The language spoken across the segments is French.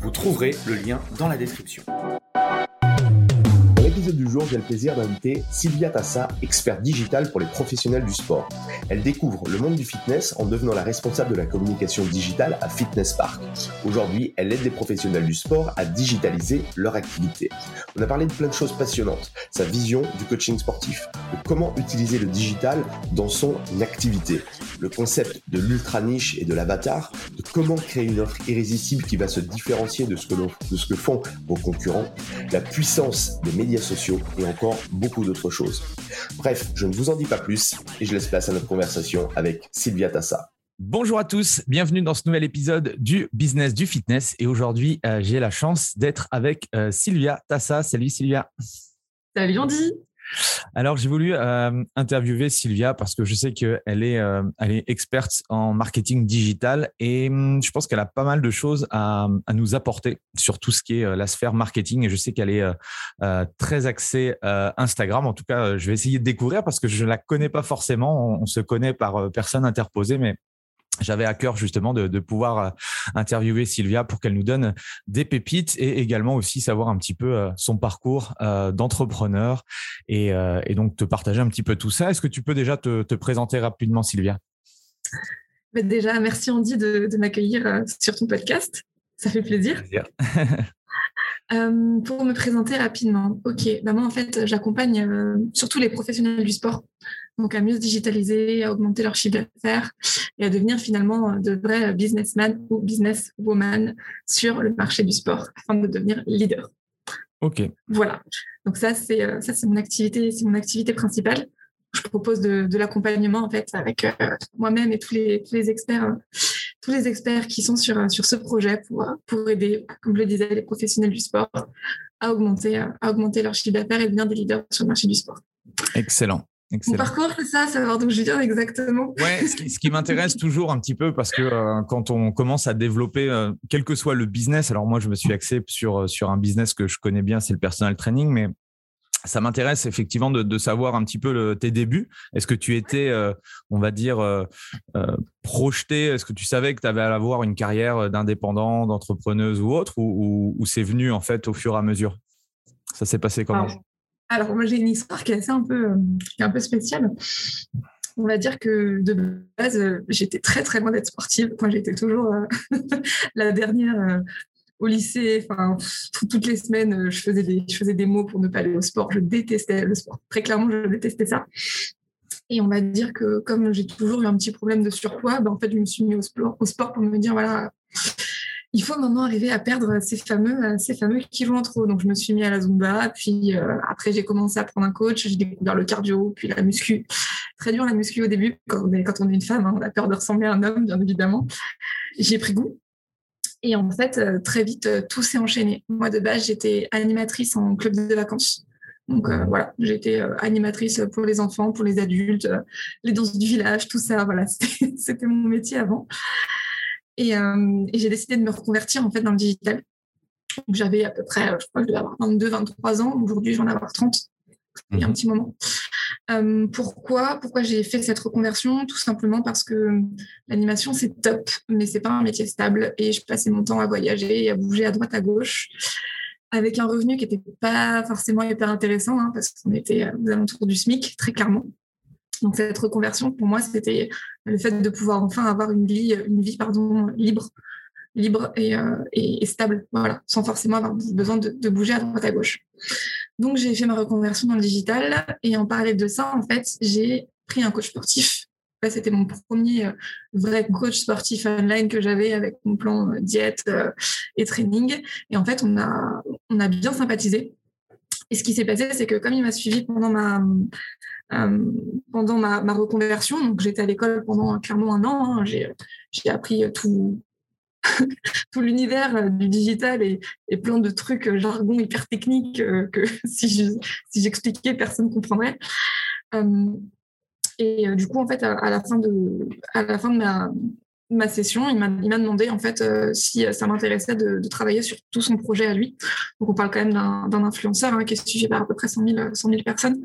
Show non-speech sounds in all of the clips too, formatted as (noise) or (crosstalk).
Vous trouverez le lien dans la description. Du jour, j'ai le plaisir d'inviter Sylvia Tassa, experte digitale pour les professionnels du sport. Elle découvre le monde du fitness en devenant la responsable de la communication digitale à Fitness Park. Aujourd'hui, elle aide les professionnels du sport à digitaliser leur activité. On a parlé de plein de choses passionnantes, sa vision du coaching sportif, de comment utiliser le digital dans son activité, le concept de l'ultra niche et de l'avatar, de comment créer une offre irrésistible qui va se différencier de ce que font vos concurrents, la puissance des médias sociaux et encore beaucoup d'autres choses. Bref, je ne vous en dis pas plus et je laisse place à notre conversation avec Sylvia Tassa. Bonjour à tous, bienvenue dans ce nouvel épisode du Business du Fitness. Et aujourd'hui, euh, j'ai la chance d'être avec euh, Sylvia Tassa. Salut Sylvia. Salut Andy. Alors, j'ai voulu euh, interviewer Sylvia parce que je sais qu'elle est, euh, experte en marketing digital et hum, je pense qu'elle a pas mal de choses à, nous apporter sur tout ce qui est euh, la sphère marketing. Et je sais qu'elle est très axée Instagram. En tout cas, je vais essayer de découvrir parce que je la connais pas forcément. On, on se connaît par personne interposée, mais j'avais à cœur justement de, de, pouvoir euh, interviewer Sylvia pour qu'elle nous donne des pépites et également aussi savoir un petit peu euh, son parcours euh, d'entrepreneur et, et, donc te partager un petit peu tout ça. Est-ce que tu peux déjà te, te présenter rapidement, Sylvia? Déjà, merci Andy de, de m'accueillir sur ton podcast. Ça fait plaisir. plaisir. (laughs) Euh, pour me présenter rapidement, ok, bah moi en fait j'accompagne euh, surtout les professionnels du sport, donc à mieux se digitaliser, à augmenter leur chiffre d'affaires et à devenir finalement de vrais businessmen ou businesswomen sur le marché du sport afin de devenir leader. Ok. Voilà. Donc ça c'est euh, ça c'est mon activité, c'est mon activité principale. Je propose de, de l'accompagnement en fait avec euh, moi-même et tous les tous les experts tous les experts qui sont sur, sur ce projet pour, pour aider, comme je le disais, les professionnels du sport à augmenter, à augmenter leur chiffre d'affaires et devenir des leaders sur le marché du sport. Excellent. Excellent. Mon parcours, c'est ça, savoir d'où je viens exactement. Ouais, ce qui, ce qui m'intéresse (laughs) toujours un petit peu parce que euh, quand on commence à développer, euh, quel que soit le business, alors moi je me suis axé sur sur un business que je connais bien, c'est le personal training, mais ça m'intéresse effectivement de, de, savoir un petit peu le, tes débuts. Est-ce que tu étais, euh, on va dire, euh, euh, projeté? Est-ce que tu savais que tu avais à avoir une carrière d'indépendant, d'entrepreneuse ou autre, ou, ou, ou c'est venu en fait au fur et à mesure? Ça s'est passé comment? Alors, moi j'ai une histoire qui est assez un peu, peu spéciale. On va dire que de base, j'étais très très loin d'être sportive. Moi, j'étais toujours (laughs) la dernière au lycée, toutes les semaines, euh, je faisais, des, mots pour ne pas aller au sport. Je détestais le sport. Très clairement, je détestais ça. Et on va dire que comme j'ai toujours eu un petit problème de surpoids, ben, en fait, je me suis mis au sport pour me dire, voilà, il faut maintenant arriver à perdre ces fameux, ces fameux kilos en trop. Donc, je me suis mis à la Zumba. Puis euh, après, j'ai commencé à prendre un coach. J'ai découvert le cardio, puis la muscu. Très dur la muscu au début. Quand on est, une femme, hein, on a peur de ressembler à un homme, bien évidemment. J'ai pris goût. Et en fait, euh, très vite, euh, tout s'est enchaîné. Moi, de base, j'étais animatrice en club de vacances. Donc voilà, j'étais animatrice pour les enfants, pour les adultes, les danses du village, tout ça. Voilà, (laughs) c'était mon métier avant. Et, et j'ai décidé de me reconvertir en fait dans le digital. J'avais à peu près, je crois que je devais avoir 22, 23 ans. Aujourd'hui, j'en ai avoir 30. Il y a un mmh. petit moment. Euh, pourquoi Pourquoi j'ai fait cette reconversion? Tout simplement parce que l'animation c'est top, mais c'est pas un métier stable et je passais mon temps à voyager et à bouger à droite à gauche avec un revenu qui n'était pas forcément hyper intéressant hein, parce qu'on était aux alentours du SMIC très clairement. Donc cette reconversion pour moi c'était le fait de pouvoir enfin avoir une vie, une vie pardon libre libre et, euh, et, stable, voilà, sans forcément avoir besoin de, de, bouger à droite à gauche. Donc j'ai fait ma reconversion dans le digital et en parallèle de ça, en fait, j'ai pris un coach sportif. C'était mon premier euh, vrai coach sportif online que j'avais avec mon plan euh, diète et training. Et en fait, on a, on a bien sympathisé. Et ce qui s'est passé, c'est que comme il m'a suivi pendant ma, euh, pendant ma, reconversion, j'étais à l'école pendant clairement un an, hein, j'ai appris tout, (laughs) tout l'univers du digital et, plein de trucs jargon hyper techniques que (laughs) si j'expliquais, personne ne comprendrait. et du coup, en fait, à, la fin de, à la fin de ma, ma session, il m'a demandé en fait euh, si euh, ça m'intéressait de, travailler sur tout son projet à lui. Donc on parle quand même d'un influenceur hein, qui est suivi par à peu près 100 000, 100 000 personnes,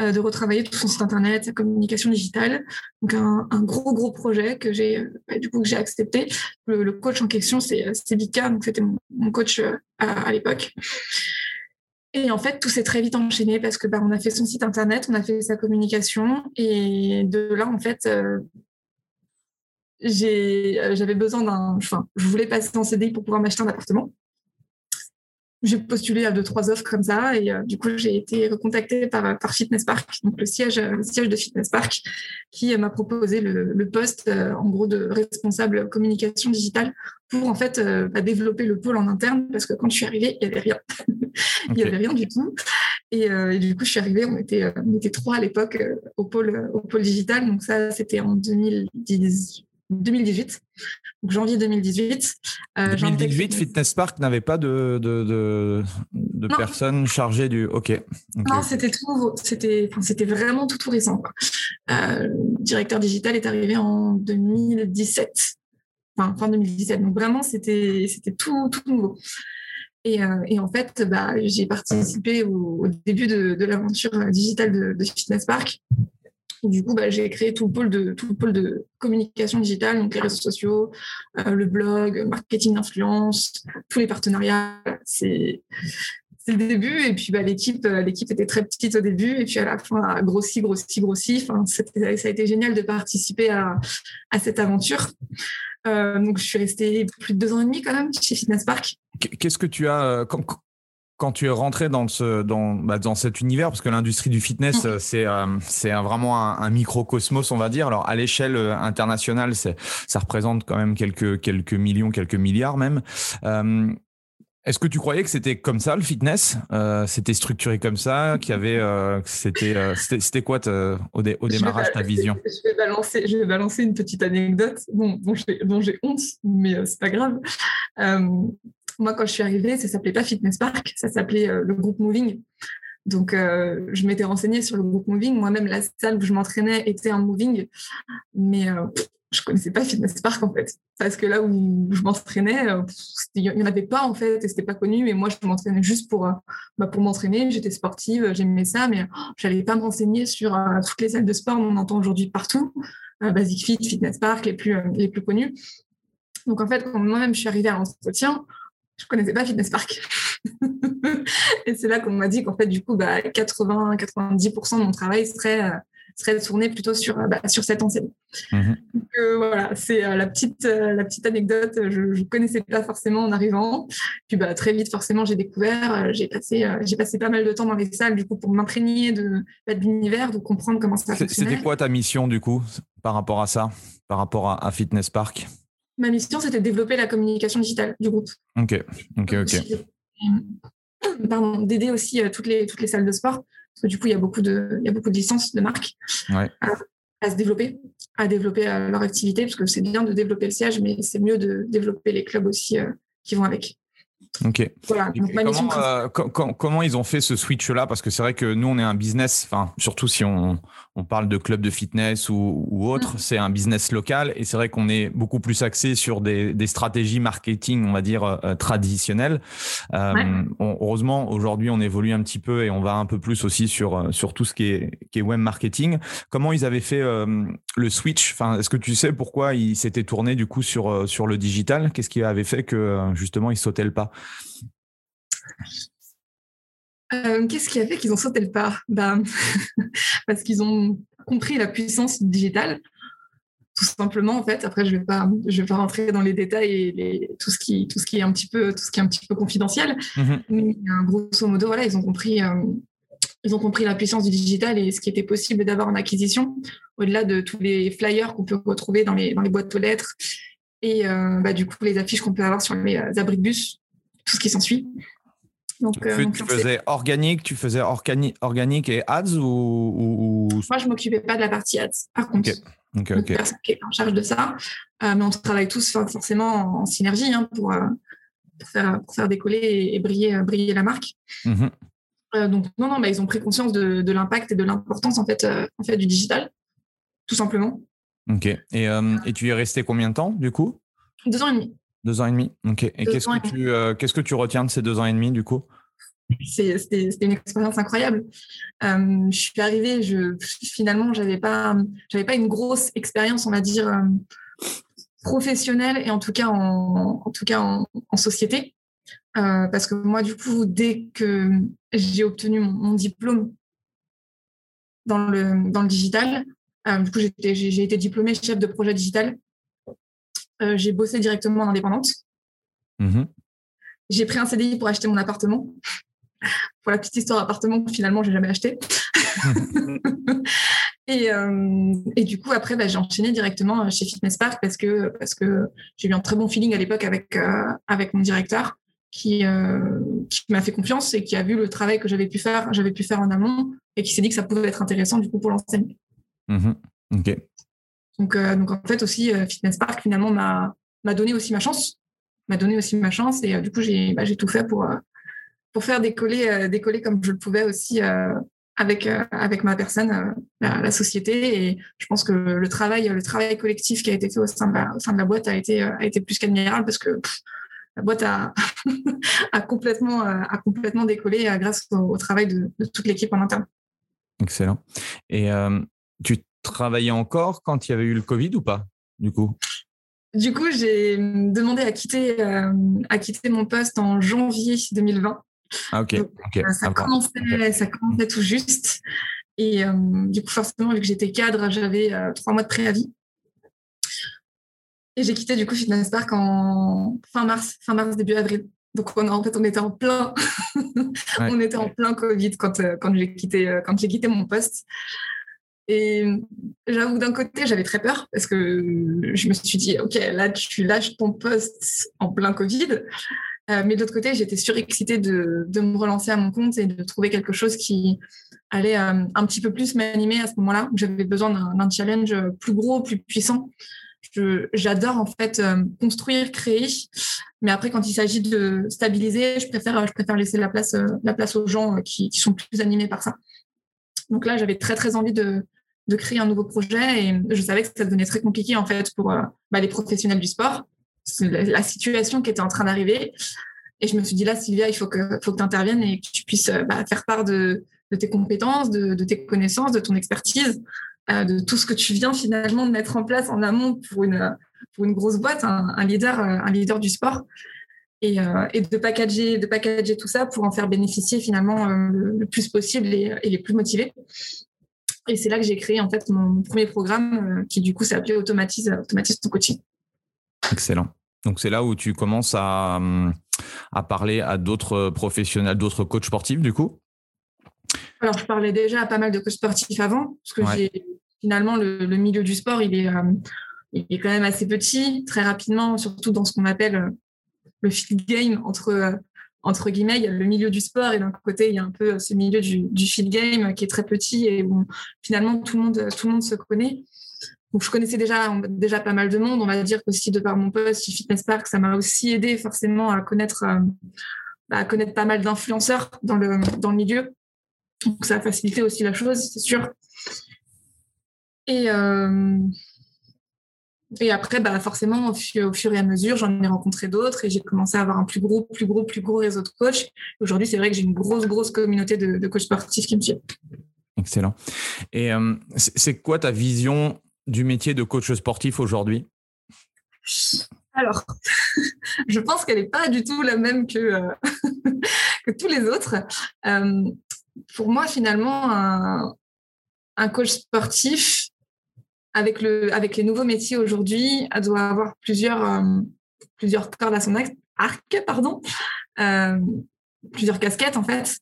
euh, de retravailler tout son site internet, sa communication digitale. Donc un, gros gros projet que j'ai du coup que j'ai accepté. Le, coach en question c'est Vika, donc c'était mon, coach à, l'époque. Et en fait, tout s'est très vite enchaîné parce que bah, on a fait son site internet, on a fait sa communication, et de là, en fait, j'avais besoin d'un. Enfin, je voulais passer en CDI pour pouvoir m'acheter un appartement. J'ai postulé à deux, trois offres comme ça et euh, du coup, j'ai été recontactée par, par Fitness Park, donc le siège, le siège de Fitness Park, qui m'a proposé le, poste, euh, en gros, de responsable communication digitale pour en fait bah, développer le pôle en interne parce que quand je suis arrivée, il n'y avait rien. (laughs) il n'y avait rien du tout. Et, du coup, je suis arrivée, on était, on était trois à l'époque au, pôle, au pôle digital. Donc ça, c'était en 2010, 2018, donc janvier 2018. 2018, euh, Fitness Park n'avait pas de, de, de, personnes chargées du. Ok. Non, c'était tout C'était, c'était vraiment tout, tout récent. Euh, le directeur digital est arrivé en 2017, enfin fin 2017. Donc vraiment, c'était, c'était tout, tout nouveau. Et, euh, et, en fait, bah, j'ai participé au, début de, de l'aventure digitale de, Fitness Park. Du coup, bah, j'ai créé tout le pôle de tout le pôle de communication digitale, donc les réseaux sociaux, euh, le blog, marketing d'influence, tous les partenariats. C'est le début. Et puis bah, l'équipe euh, l'équipe était très petite au début. Et puis à la fin a grossi grossi grossi. Enfin, ça a été génial de participer à, à cette aventure. Euh, donc je suis restée plus de deux ans et demi quand même chez Fitness Park. Qu'est-ce que tu as quand tu es rentré dans ce dans bah, dans cet univers parce que l'industrie du fitness mm. c'est euh, c'est vraiment un, microcosmos on va dire. Alors à l'échelle euh, internationale ça représente quand même quelques quelques millions quelques milliards même. Euh, est-ce que tu croyais que c'était comme ça le fitness? C'était structuré comme ça Qu'il y avait C'était c'était quoi au, au, démarrage ta vision? je vais, balancer, je vais balancer une petite anecdote. Dont, dont j'ai honte, mais c'est pas grave. Moi, quand je suis arrivée, ça s'appelait pas Fitness Park, ça s'appelait euh, le groupe Moving. Donc, euh, je m'étais renseignée sur le groupe Moving. Moi-même, la salle où je m'entraînais était un Moving, mais euh, je connaissais pas Fitness Park en fait. Parce que là où je m'entraînais, il n'y en avait pas en fait, et c'était pas connu. Et moi, je m'entraînais juste pour, bah, pour m'entraîner. J'étais sportive, j'aimais ça, mais je n'allais pas me renseigner sur toutes les salles de sport. On entend aujourd'hui partout. Basic Fit, Fitness Park, les plus, les plus connus. Donc en fait, quand moi-même je suis arrivée à l'entretien, je connaissais pas Fitness Park. (laughs) et c'est là qu'on m'a dit qu'en fait, du coup, bah, 80-90% de mon travail serait, euh, serait tourné plutôt sur, euh, bah, sur cette enseigne. Mhm. Donc euh, voilà, c'est la, petite, la petite anecdote. Je ne connaissais pas forcément en arrivant. Puis bah, très vite, forcément, j'ai découvert. j'ai passé, j'ai passé pas mal de temps dans les salles du coup, pour m'imprégner de, bah, de l'univers, de comprendre comment ça fonctionnait. C'était quoi ta mission du coup par rapport à ça, par rapport à Fitness Park? Ma mission, c'était de développer la communication digitale du groupe. Ok, ok, ok. (clears throat) Pardon, d'aider aussi euh, toutes, les, toutes les salles de sport, parce que du coup, il y a beaucoup de, il y a beaucoup de licences de marques à, se développer, à développer euh, leur activité, parce que c'est bien de développer le siège, mais c'est mieux de développer les clubs aussi euh, qui vont avec. Ok. Voilà, comment, comment, ils ont fait ce switch-là? Parce que c'est vrai que nous, on est un business, enfin, surtout si on, on parle de club de fitness ou, ou autre, mm. c'est un business local et c'est vrai qu'on est beaucoup plus axé sur des, des, stratégies marketing, on va dire, euh, traditionnelles. Euh, heureusement, aujourd'hui, on évolue un petit peu et on va un peu plus aussi sur, euh, sur tout ce qui est, qui est web marketing. Comment ils avaient fait le switch? Enfin, Est-ce que tu sais pourquoi ils s'étaient tournés du coup sur, sur le digital? Qu'est-ce qui avait fait que justement ils sautaient le pas? Euh, qu'est-ce qui a fait qu'ils ont sauté le pas? Bah, (laughs) Parce qu'ils ont compris la puissance digitale, tout simplement en fait. Après, je ne vais, pas, je vais pas rentrer dans les détails et tout, ce qui, tout, ce qui est un petit peu, tout ce qui est un petit peu confidentiel. Mm-hmm. Mais euh, grosso modo, voilà, ils ont compris. Euh, ils ont compris la puissance du digital et ce qui était possible d'avoir en acquisition, au-delà de tous les flyers qu'on peut retrouver dans les, dans les boîtes aux lettres et bah, du coup les affiches qu'on peut avoir sur les abris de bus, tout ce qui s'ensuit. Donc, tu, faisais organique, tu faisais organique et ads ou, Moi, je m'occupais pas de la partie ads. Par contre, okay. Okay, personne qui est en charge de ça. mais on travaille tous forcément en, synergie hein, pour, pour, faire, pour, faire, décoller et, briller, briller la marque. Euh, donc non, non, mais ils ont pris conscience de, l'impact et de l'importance en fait, euh, en fait du digital, tout simplement. Ok. Et, euh, et, tu y es resté combien de temps du coup? Deux ans et demi. Deux ans et demi. Ok. Et qu'est-ce que tu qu'est-ce que tu retiens de ces deux ans et demi du coup? C'était une expérience incroyable. je suis arrivée, je, finalement, j'avais pas, j'avais pas une grosse expérience, on va dire, professionnelle et en tout cas en, en tout cas en, en société. Euh, parce que moi, du coup, dès que j'ai obtenu mon, diplôme dans le, dans le digital, euh, du coup, j'ai été diplômée chef de projet digital. Euh, j'ai bossé directement en indépendante. Mmh j'ai pris un CDI pour acheter mon appartement. (laughs) pour la petite histoire appartement que finalement, j'ai jamais acheté. (laughs) et, et, du coup, après, bah, j'ai enchaîné directement chez Fitness Park parce que, parce que j'ai eu un très bon feeling à l'époque avec, avec mon directeur qui, euh, qui m'a fait confiance et qui a vu le travail que j'avais pu faire, j'avais pu faire en amont et qui s'est dit que ça pouvait être intéressant du coup pour l'enseigne. Mmh donc, euh, donc en fait aussi euh, Fitness Park finalement m'a donné aussi ma chance, m'a donné aussi ma chance et du coup j'ai bah, j'ai tout fait pour pour faire décoller décoller comme je le pouvais aussi avec avec ma personne la, société et je pense que le travail le travail collectif qui a été fait au sein de la, boîte a été a été plus qu'admirable parce que la boîte (laughs) a, complètement, euh, a complètement décollé euh, grâce au, travail de, toute l'équipe en interne. Excellent. Et euh, tu travaillais encore quand il y avait eu le Covid ou pas, du coup? Du coup, j'ai demandé à quitter, à quitter mon poste en janvier 2020. Ah, ok. ça, commençait, ça, commençait, tout juste. Et du coup, forcément, vu que j'étais cadre, j'avais trois mois de préavis. Et j'ai quitté du coup Fitness Park en fin mars, fin mars, début avril. Donc on, en fait, on était en plein, (laughs) on était en plein Covid quand, euh, quand j'ai quitté, euh, quand j'ai quitté mon poste. Et j'avoue d'un côté, j'avais très peur parce que je me suis dit, ok, là tu lâches ton poste en plein Covid. Euh, mais de l'autre côté, j'étais surexcitée de, de me relancer à mon compte et de trouver quelque chose qui allait un petit peu plus m'animer à ce moment-là. J'avais besoin d'un challenge plus gros, plus puissant j'adore en fait euh, construire, créer, mais après quand il s'agit de stabiliser, je préfère, je préfère laisser la place, euh, la place aux gens euh, qui, sont plus animés par ça. Donc là, j'avais très très envie de, de, créer un nouveau projet et je savais que ça devenait très compliqué en fait pour bah, les professionnels du sport. La, situation qui était en train d'arriver. Et je me suis dit là, Sylvia, il faut que, faut que tu interviennes et que tu puisses bah, faire part de, de tes compétences, de, de, tes connaissances, de ton expertise euh, de tout ce que tu viens finalement de mettre en place en amont pour une, pour une grosse boîte, un, leader, euh, un leader du sport. Et, euh, et, de, packager, de packager tout ça pour en faire bénéficier finalement le, plus possible et, les plus motivés. Et c'est là que j'ai créé en fait mon premier programme qui du coup s'appelait Automatise, Automatise ton coaching. Excellent. Donc c'est là où tu commences à, à parler à d'autres professionnels, d'autres coachs sportifs du coup? Alors, je parlais déjà à pas mal de coachs sportifs avant, parce que j'ai finalement, le, milieu du sport, il est, euh, il est quand même assez petit, très rapidement, surtout dans ce qu'on appelle euh, le field game entre, euh, entre guillemets. Il y a le milieu du sport et d'un côté, il y a un peu ce milieu du, du field game qui est très petit et bon, finalement, tout le monde, tout le monde se connaît. Donc, je connaissais déjà, déjà pas mal de monde. On va dire qu'aussi, de par mon poste chez Fitness Park, ça m'a aussi aidé forcément à connaître, à connaître pas mal d'influenceurs dans le, dans le milieu. Donc, ça a facilité aussi la chose, c'est sûr. Et, euh, et après, bah, forcément, au fur, et à mesure, j'en ai rencontré d'autres et j'ai commencé à avoir un plus gros, plus gros, plus gros réseau de coachs. Aujourd'hui, c'est vrai que j'ai une grosse, grosse communauté de, coachs sportifs qui me suivent. Excellent. Et euh, c'est quoi ta vision du métier de coach sportif aujourd'hui? Alors, (laughs) je pense qu'elle n'est pas du tout la même que, euh, (laughs) que tous les autres. pour moi, finalement, un, un coach sportif, avec, le, avec les nouveaux métiers aujourd'hui, doit avoir plusieurs, euh, plusieurs cordes à son arc, pardon, euh, plusieurs casquettes en fait.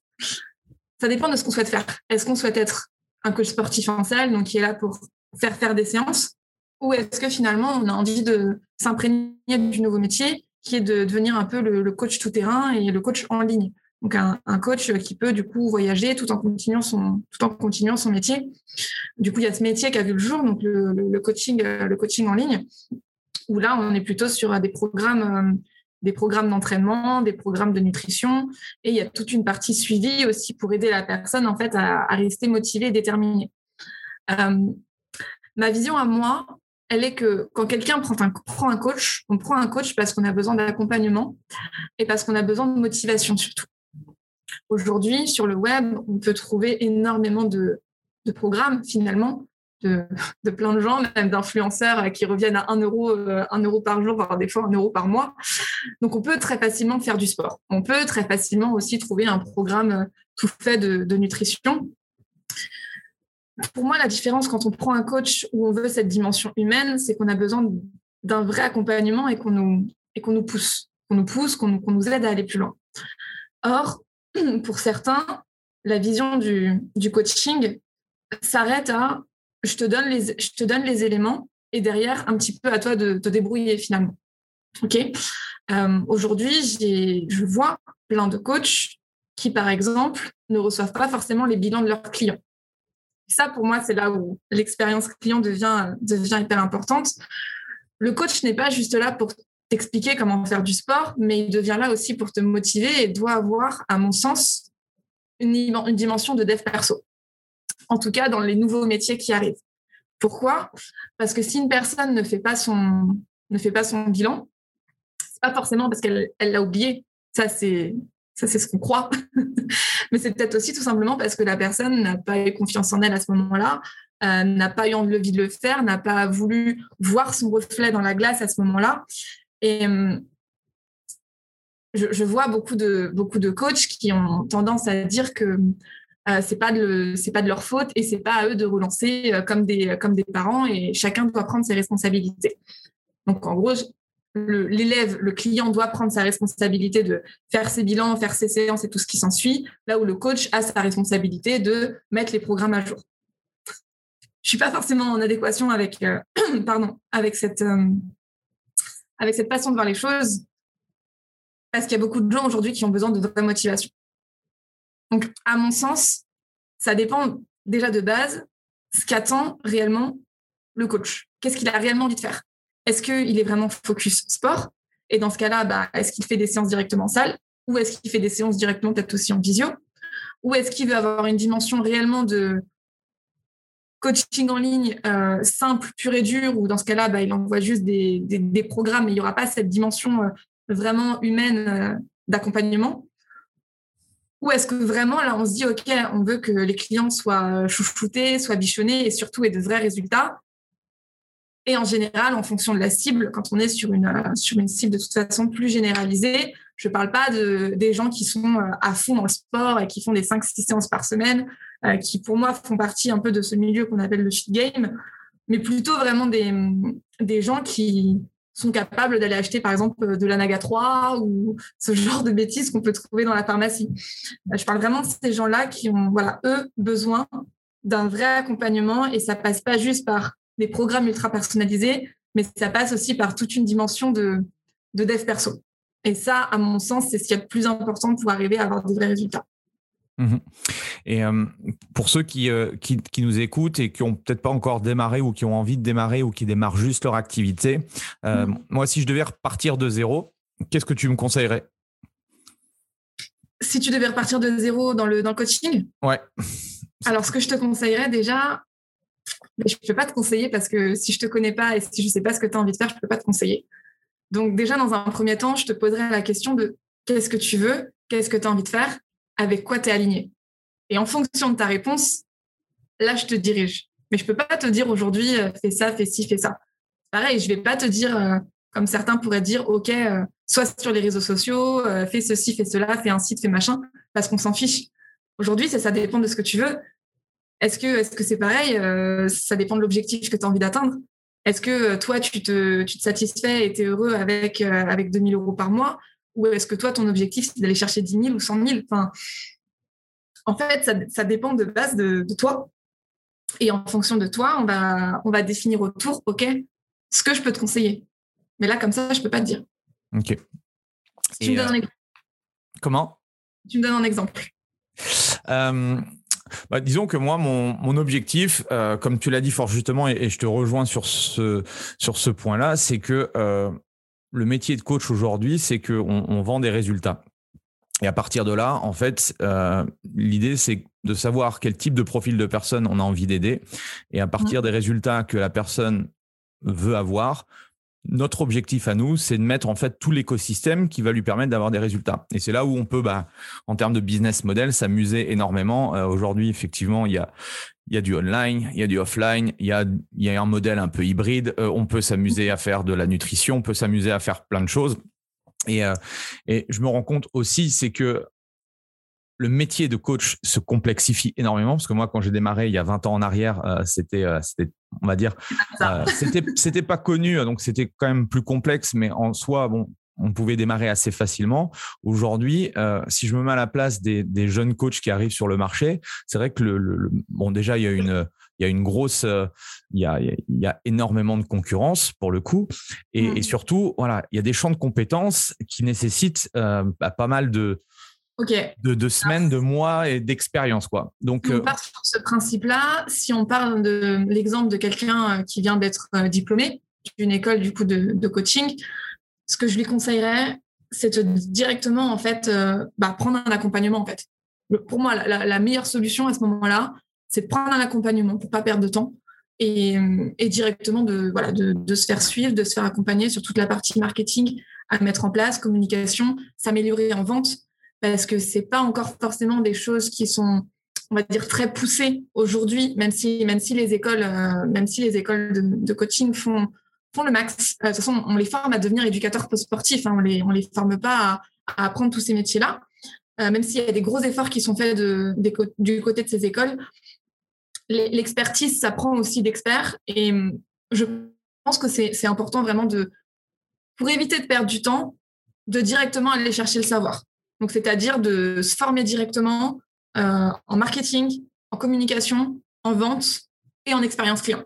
Ça dépend de ce qu'on souhaite faire. Est-ce qu'on souhaite être un coach sportif en salle, donc qui est là pour faire faire des séances, ou est-ce que finalement on a envie de s'imprégner du nouveau métier, qui est de devenir un peu le, coach tout terrain et le coach en ligne? Donc un, coach qui peut du coup voyager tout en continuant son tout en continuant son métier. Du coup, il y a ce métier qui a vu le jour, donc le, coaching le coaching en ligne, où là on est plutôt sur des programmes des programmes d'entraînement, des programmes de nutrition, et il y a toute une partie suivie aussi pour aider la personne en fait à, rester motivée et déterminée. Euh, ma vision à moi, elle est que quand quelqu'un prend un, prend un coach, on prend un coach parce qu'on a besoin d'accompagnement et parce qu'on a besoin de motivation surtout. Aujourd'hui, sur le web, on peut trouver énormément de, programmes finalement de, plein de gens, même d'influenceurs qui reviennent à 1 euro, euh, euro par jour, voire des fois 1 euro par mois. Donc, on peut très facilement faire du sport. On peut très facilement aussi trouver un programme euh, tout fait de, nutrition. Pour moi, la différence quand on prend un coach où on veut cette dimension humaine, c'est qu'on a besoin d'un vrai accompagnement et qu'on nous, et nous pousse, qu'on nous pousse, qu'on nous aide à aller plus loin. Or, (clears throat) pour certains, la vision du, coaching s'arrête à je te donne les, je te donne les éléments et derrière, un petit peu à toi de te débrouiller finalement. Euh, Aujourd'hui, je vois plein de coachs qui, par exemple, ne reçoivent pas forcément les bilans de leurs clients. ça, pour moi, c'est là où l'expérience client devient, devient hyper importante. Le coach n'est pas juste là pour t'expliquer comment faire du sport, mais il devient là aussi pour te motiver et doit avoir, à mon sens, une, dimension de dev perso en tout cas dans les nouveaux métiers qui arrivent. Pourquoi? Parce que si une personne ne fait pas son, ne fait pas bilan, pas forcément parce qu'elle l'a oublié. Ça, c'est ça, c'est ce qu'on croit. (laughs) Mais c'est peut-être aussi tout simplement parce que la personne n'a pas eu confiance en elle à ce moment-là, euh, n'a pas eu envie de le faire, n'a pas voulu voir son reflet dans la glace à ce moment-là. Et je, vois beaucoup de, beaucoup de coachs qui ont tendance à dire que euh, c'est pas de pas de leur faute et c'est pas à eux de relancer euh, comme des comme des parents et chacun doit prendre ses responsabilités. Donc en gros, l'élève, le, client doit prendre sa responsabilité de faire ses bilans, faire ses séances et tout ce qui s'ensuit, là où le coach a sa responsabilité de mettre les programmes à jour. Je suis pas forcément en adéquation avec (clears throat) pardon avec cette avec cette façon de voir les choses parce qu'il y a beaucoup de gens aujourd'hui qui ont besoin de vraie motivation. Donc, à mon sens, ça dépend déjà de base ce qu'attend réellement le coach. Qu'est-ce qu'il a réellement envie de faire? Est-ce qu'il est vraiment focus sport? Et dans ce cas-là, bah, est-ce qu'il fait des séances directement en salle? Ou est-ce qu'il fait des séances directement peut-être aussi en visio? Ou est-ce qu'il veut avoir une dimension réellement de coaching en ligne euh, simple, pur et dur, ou dans ce cas-là, bah, il envoie juste des, programmes, mais il n'y aura pas cette dimension euh, vraiment humaine euh, d'accompagnement. Ou est-ce que vraiment, là, on se dit, OK, on veut que les clients soient chouchoutés, soient bichonnés et surtout aient de vrais résultats Et en général, en fonction de la cible, quand on est sur une, euh, sur une cible de toute façon plus généralisée, je ne parle pas de, des gens qui sont euh, à fond dans le sport et qui font des 5-6 séances par semaine, euh, qui pour moi font partie un peu de ce milieu qu'on appelle le shit game, mais plutôt vraiment des, des gens qui, sont capables d'aller acheter par exemple de l'anaga 3 ou ce genre de bêtises qu'on peut trouver dans la pharmacie. Je parle vraiment de ces gens-là qui ont, voilà, eux, besoin d'un vrai accompagnement et ça passe pas juste par des programmes ultra personnalisés, mais ça passe aussi par toute une dimension de, de dev perso. Et ça, à mon sens, c'est ce qui est le plus important pour arriver à avoir des vrais résultats. Mmh et pour ceux qui, qui, qui, nous écoutent et qui ont peut-être pas encore démarré ou qui ont envie de démarrer ou qui démarrent juste leur activité, mmh. moi, si je devais repartir de zéro, qu'est-ce que tu me conseillerais? Si tu devais repartir de zéro dans le, dans le coaching? Ouais. Alors, ce que je te conseillerais déjà, je ne peux pas te conseiller parce que si je te connais pas et si je sais pas ce que tu as envie de faire, je ne peux pas te conseiller. Donc, déjà, dans un premier temps, je te poserai la question de qu'est-ce que tu veux, qu'est-ce que tu as envie de faire avec quoi tu es aligné. Et en fonction de ta réponse, là, je te dirige. Mais je peux pas te dire aujourd'hui, euh, fais ça, fais ci, fais ça. Pareil, je vais pas te dire, euh, comme certains pourraient dire, OK, euh, soit sur les réseaux sociaux, fais ceci, fais cela, fais un site, fais machin, parce qu'on s'en fiche. Aujourd'hui, ça, ça dépend de ce que tu veux. Est-ce que c'est pareil Ça dépend de l'objectif que tu as envie d'atteindre. Est-ce que toi, tu te, tu te satisfais et tu es heureux avec, avec 2000 euros par mois? Ou est-ce que toi, ton objectif, c'est d'aller chercher 10 000 ou 100 000 enfin, En fait, ça, dépend de base de, toi. Et en fonction de toi, on va, on va définir autour, OK, ce que je peux te conseiller. Mais là, comme ça, je ne peux pas te dire. OK. tu me donnes un euh, Comment? Tu me donnes un exemple. Bah, disons que moi, mon, objectif, comme tu l'as dit fort justement, et, je te rejoins sur ce, sur ce point-là, c'est que le métier de coach aujourd'hui, c'est qu'on on vend des résultats. Et à partir de là, en fait, euh, l'idée, c'est de savoir quel type de profil de personne on a envie d'aider. Et à partir mmh. des résultats que la personne veut avoir, notre objectif à nous, c'est de mettre en fait tout l'écosystème qui va lui permettre d'avoir des résultats. Et c'est là où on peut, bah, en termes de business model, s'amuser énormément. Euh, aujourd'hui, effectivement, il y a, y a du online, il y a du offline, il y a, y a un modèle un peu hybride. Euh, on peut s'amuser à faire de la nutrition, on peut s'amuser à faire plein de choses. Et, euh, et je me rends compte aussi, c'est que le métier de coach se complexifie énormément parce que moi, quand j'ai démarré il y a 20 ans en arrière, euh, c'était, euh, c'était, on va dire, c'était, c'était pas connu, donc c'était quand même plus complexe, mais en soi, bon, on pouvait démarrer assez facilement. Aujourd'hui, si je me mets à la place des, des, jeunes coachs qui arrivent sur le marché, c'est vrai que le, bon, déjà il y a une il y a une grosse, il y a, il y a énormément de concurrence pour le coup, et, et, mmh. surtout, voilà, il y a des champs de compétences qui nécessitent bah, pas mal de, de, semaines, de mois et d'expérience. Quoi. Donc, on part sur ce principe-là. Si on parle de l'exemple de quelqu'un qui vient d'être diplômé d'une école du coup de, coaching, ce que je lui conseillerais, c'est directement en fait bah, prendre un accompagnement en fait. pour moi, la, meilleure solution à ce moment-là, c'est de prendre un accompagnement pour pas perdre de temps et, directement de, voilà, de, se faire suivre, de se faire accompagner sur toute la partie marketing à mettre en place, communication, s'améliorer en vente, parce que c'est pas encore forcément des choses qui sont, on va dire, très poussées aujourd'hui, même si, même si les écoles, euh, même si les écoles de, coaching font, font le max. Euh, de toute façon, on les forme à devenir éducateurs sportifs, hein, on les, on les forme pas à, apprendre tous ces métiers-là. Euh, même s'il y a des gros efforts qui sont faits du côté de ces écoles, l'expertise, ça prend aussi d'experts. Et hum, je pense que c'est important vraiment de, pour éviter de perdre du temps, de directement aller chercher le savoir. Donc, c'est-à-dire de se former directement euh, en marketing, en communication, en vente et en expérience client.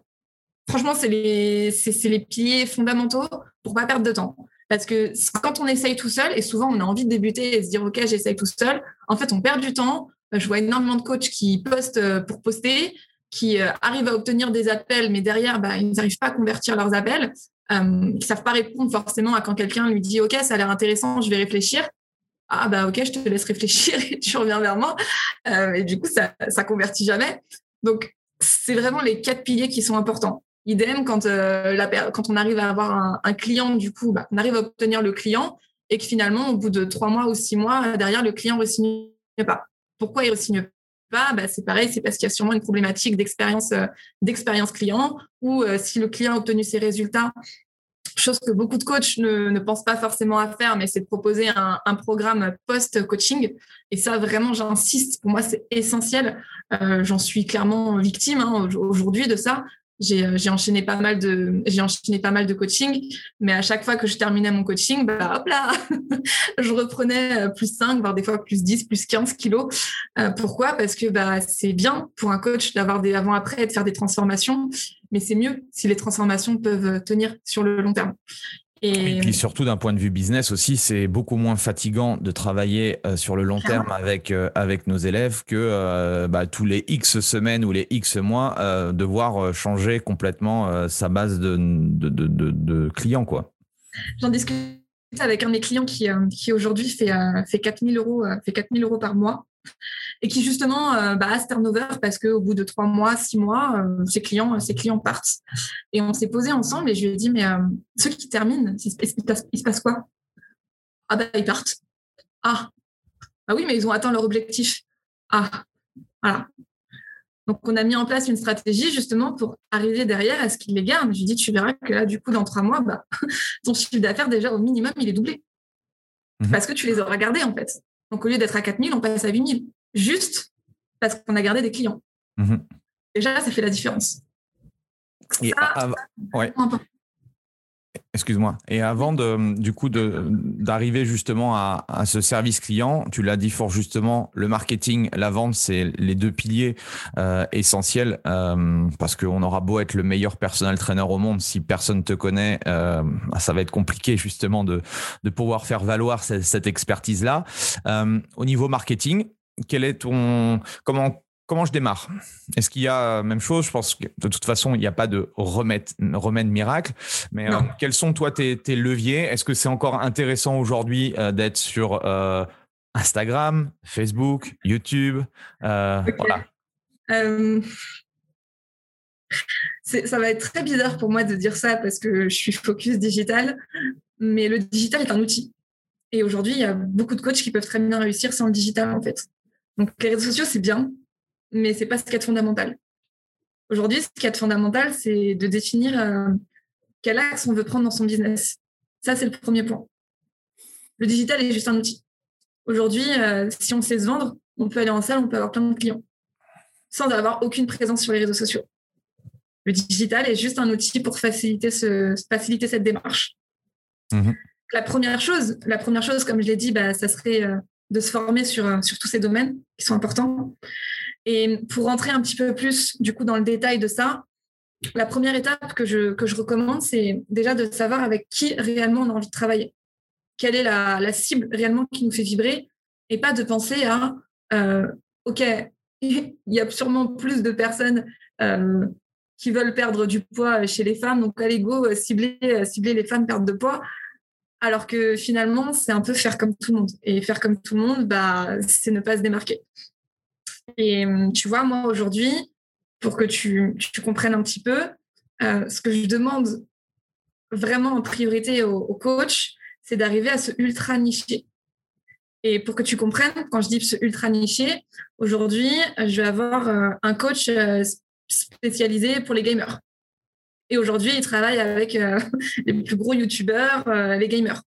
Franchement, c'est les, les piliers fondamentaux pour pas perdre de temps. Parce que quand on essaye tout seul, et souvent on a envie de débuter et se dire, OK, j'essaye tout seul, en fait, on perd du temps. Je vois énormément de coachs qui postent euh, pour poster, qui euh, arrivent à obtenir des appels, mais derrière, bah, ils n'arrivent pas à convertir leurs appels, euh, qui ne savent pas répondre forcément à quand quelqu'un lui dit OK, ça a l'air intéressant, je vais réfléchir. Ah bah ok, je te laisse réfléchir et tu reviens vers moi. Euh, et du coup, ça ça convertit jamais. Donc c'est vraiment les quatre piliers qui sont importants. Idem quand la, quand on arrive à avoir un, client, du coup, bah, on arrive à obtenir le client et que finalement, au bout de trois mois ou six mois, derrière le client ne signe pas. Pourquoi il ne signe bah, c'est pareil, c'est parce qu'il y a sûrement une problématique d'expérience euh, d'expérience client ou euh, si le client a obtenu ses résultats, chose que beaucoup de coachs ne, pensent pas forcément à faire, mais c'est de proposer un, programme post-coaching. Et ça, vraiment, j'insiste, pour moi, c'est essentiel. Euh, j'en suis clairement victime hein, aujourd'hui de ça. Euh, j'ai enchaîné pas mal de j'ai enchaîné pas mal de coaching mais à chaque fois que je terminais mon coaching bah hop là (laughs) je reprenais euh, plus 5 voire des fois plus 10 plus 15 kilos pourquoi? Parce que bah c'est bien pour un coach d'avoir des avant après et de faire des transformations mais c'est mieux si les transformations peuvent tenir sur le long terme et, puis surtout d'un point de vue business aussi, c'est beaucoup moins fatigant de travailler euh, sur le long terme avec euh, avec nos élèves que euh, bah, tous les X semaines ou les X mois devoir changer complètement sa base de, de, de, de clients quoi. J'en discute avec un de mes clients qui, qui aujourd'hui fait fait 4000 euros 4000 euros par mois et qui justement euh, bah, a turnover parce qu'au bout de trois mois, six mois, euh, ses clients, clients partent. Et on s'est posé ensemble et je lui ai dit mais euh, ceux qui terminent, il se, passe quoi? Ah bah ils partent. Ah ah oui mais ils ont atteint leur objectif. Ah voilà. Donc on a mis en place une stratégie justement pour arriver derrière à ce qu'ils les gardent. Je lui dit tu verras que là du coup dans trois mois, bah, (laughs) ton chiffre d'affaires déjà au minimum il est doublé mmh parce que tu les auras gardés en fait. Donc, au lieu d'être à 4 000, on passe à 8 000. Juste parce qu'on a gardé des clients. Mhm. Déjà, ça fait la différence. Et, excuse-moi. Et avant de, du coup, d'arriver justement à, ce service client, tu l'as dit fort justement, le marketing, la vente, c'est les deux piliers euh, essentiels euh, parce qu'on aura beau être le meilleur personal trainer au monde, si personne te connaît, euh, ça va être compliqué justement de, de pouvoir faire valoir cette, cette expertise-là. au niveau marketing, quel est ton, comment, Comment je démarre? Est-ce qu'il y a euh, même chose? Je pense que de toute façon, il n'y a pas de remède, remède miracle. Mais euh, quels sont, toi, tes, leviers? Est-ce que c'est encore intéressant aujourd'hui euh, d'être sur Instagram, Facebook, YouTube Voilà. ça va être très bizarre pour moi de dire ça parce que je suis focus digital, mais le digital est un outil. Et aujourd'hui, il y a beaucoup de coachs qui peuvent très bien réussir sans le digital, en fait. Donc, les réseaux sociaux, c'est bien, mais c'est pas ce qui est fondamental. Aujourd'hui, ce qui est fondamental, c'est de définir euh, quel axe on veut prendre dans son business. Ça, c'est le premier point. Le digital est juste un outil. Aujourd'hui, euh, si on sait se vendre, on peut aller en salle, on peut avoir plein de clients sans avoir aucune présence sur les réseaux sociaux. Le digital est juste un outil pour faciliter, ce, faciliter cette démarche. Mhm. La première chose, la première chose, comme je l'ai dit, bah, ça serait euh, de se former sur, sur tous ces domaines qui sont importants. Et pour rentrer un petit peu plus du coup dans le détail de ça, la première étape que je, que je recommande, c'est déjà de savoir avec qui réellement on a envie de travailler. Quelle est la, cible réellement qui nous fait vibrer et pas de penser à euh, OK, (laughs) il y a sûrement plus de personnes euh, qui veulent perdre du poids chez les femmes, donc allez go, euh, cibler, cibler les femmes perdre de poids. Alors que finalement, c'est un peu faire comme tout le monde. Et faire comme tout le monde, bah, c'est ne pas se démarquer. Et euh, tu vois, moi aujourd'hui, pour que tu, comprennes un petit peu, euh, ce que je demande vraiment en priorité au, coach, c'est d'arriver à se ultra nicher. Et pour que tu comprennes, quand je dis se ultra nicher, aujourd'hui, je vais avoir euh, un coach spécialisé pour les gamers. Et aujourd'hui, il travaille avec (laughs) les plus gros youtubeurs, les gamers.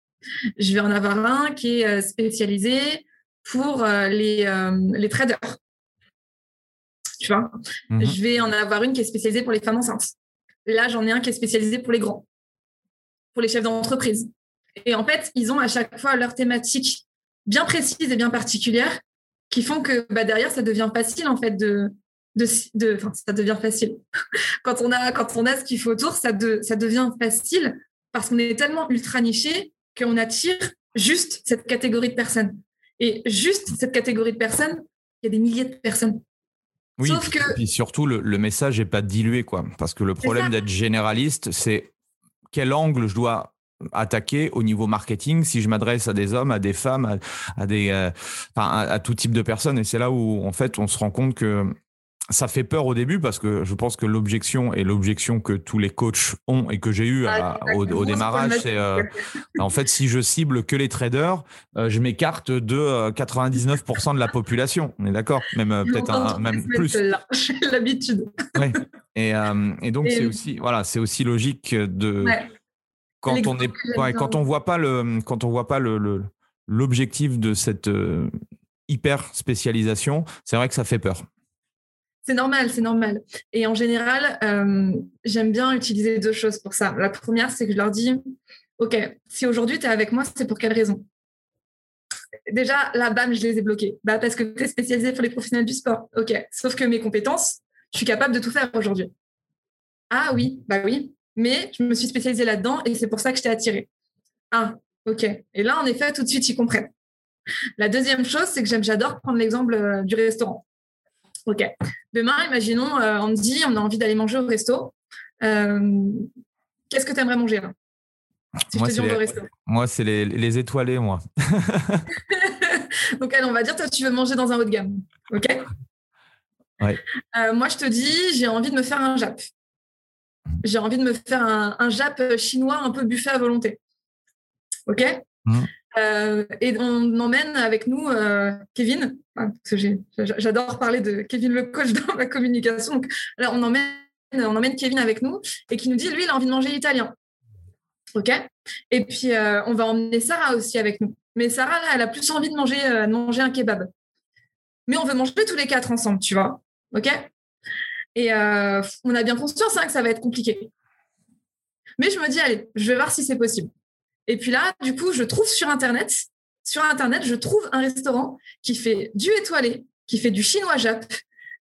Je vais en avoir un qui est spécialisé pour les, les traders tu vois. Mhm. Je vais en avoir une qui est spécialisée pour les femmes enceintes. Là, j'en ai un qui est spécialisé pour les grands, pour les chefs d'entreprise. Et en fait, ils ont à chaque fois leur thématique bien précise et bien particulière qui font que bah, derrière, ça devient facile en fait de, de, enfin, ça devient facile. (laughs) quand on a quand on a ce qu'il faut autour, ça, de, ça devient facile parce qu'on est tellement ultra niché qu'on attire juste cette catégorie de personnes. Et juste cette catégorie de personnes, il y a des milliers de personnes. Oui, et surtout, le, message n'est pas dilué, quoi. Parce que le problème d'être généraliste, c'est quel angle je dois attaquer au niveau marketing si je m'adresse à des hommes, à des femmes, à, des, euh, à, tout type de personnes. Et c'est là où, en fait, on se rend compte que ça fait peur au début parce que je pense que l'objection et l'objection que tous les coachs ont et que j'ai eu au, démarrage, c'est euh, en fait si je cible que les traders, euh, je m'écarte de 99% euh, de la population. On est d'accord, même peut-être même plus. (laughs) L'habitude. Et, et, donc c'est aussi voilà, c'est aussi logique de quand on est quand on voit pas le quand on voit pas le l'objectif de cette hyper spécialisation, c'est vrai que ça fait peur. C'est normal, c'est normal. Et en général, euh, j'aime bien utiliser deux choses pour ça. La première, c'est que je leur dis, OK, si aujourd'hui tu es avec moi, c'est pour quelle raison? Déjà, là, bam, je les ai bloqués. Bah, parce que tu es spécialisé pour les professionnels du sport. OK. Sauf que mes compétences, je suis capable de tout faire aujourd'hui. Ah oui, bah oui. Mais je me suis spécialisée là-dedans et c'est pour ça que je t'ai attiré. Ah, OK. Et là, en effet, tout de suite, ils comprennent. La deuxième chose, c'est que j'adore prendre l'exemple euh, du restaurant. OK. Demain, imaginons, euh, on me dit, on a envie d'aller manger au resto. Euh, qu'est-ce que tu aimerais manger là? Moi, c'est les, étoilés, moi. (laughs) Donc, allez, on va dire, toi, tu veux manger dans un haut de gamme. OK? Euh, Moi, je te dis, j'ai envie de me faire un jap. J'ai envie de me faire un, un jap chinois un peu buffet à volonté. OK? Mmh. Euh, et on emmène avec nous euh, Kevin, j'adore parler de Kevin le coach dans la communication. Donc, on emmène, on emmène Kevin avec nous et qui nous dit, lui, il a envie de manger italien. OK? Et puis, euh, on va emmener Sarah aussi avec nous. Mais Sarah, là, elle a plus envie de manger, de manger un kebab. Mais on veut manger tous les quatre ensemble, tu vois? OK? Et on a bien conscience hein, que ça va être compliqué. Mais je me dis, allez, je vais voir si c'est possible. Et puis là, du coup, je trouve sur Internet, sur Internet, je trouve un restaurant qui fait du étoilé, qui fait du chinois jap,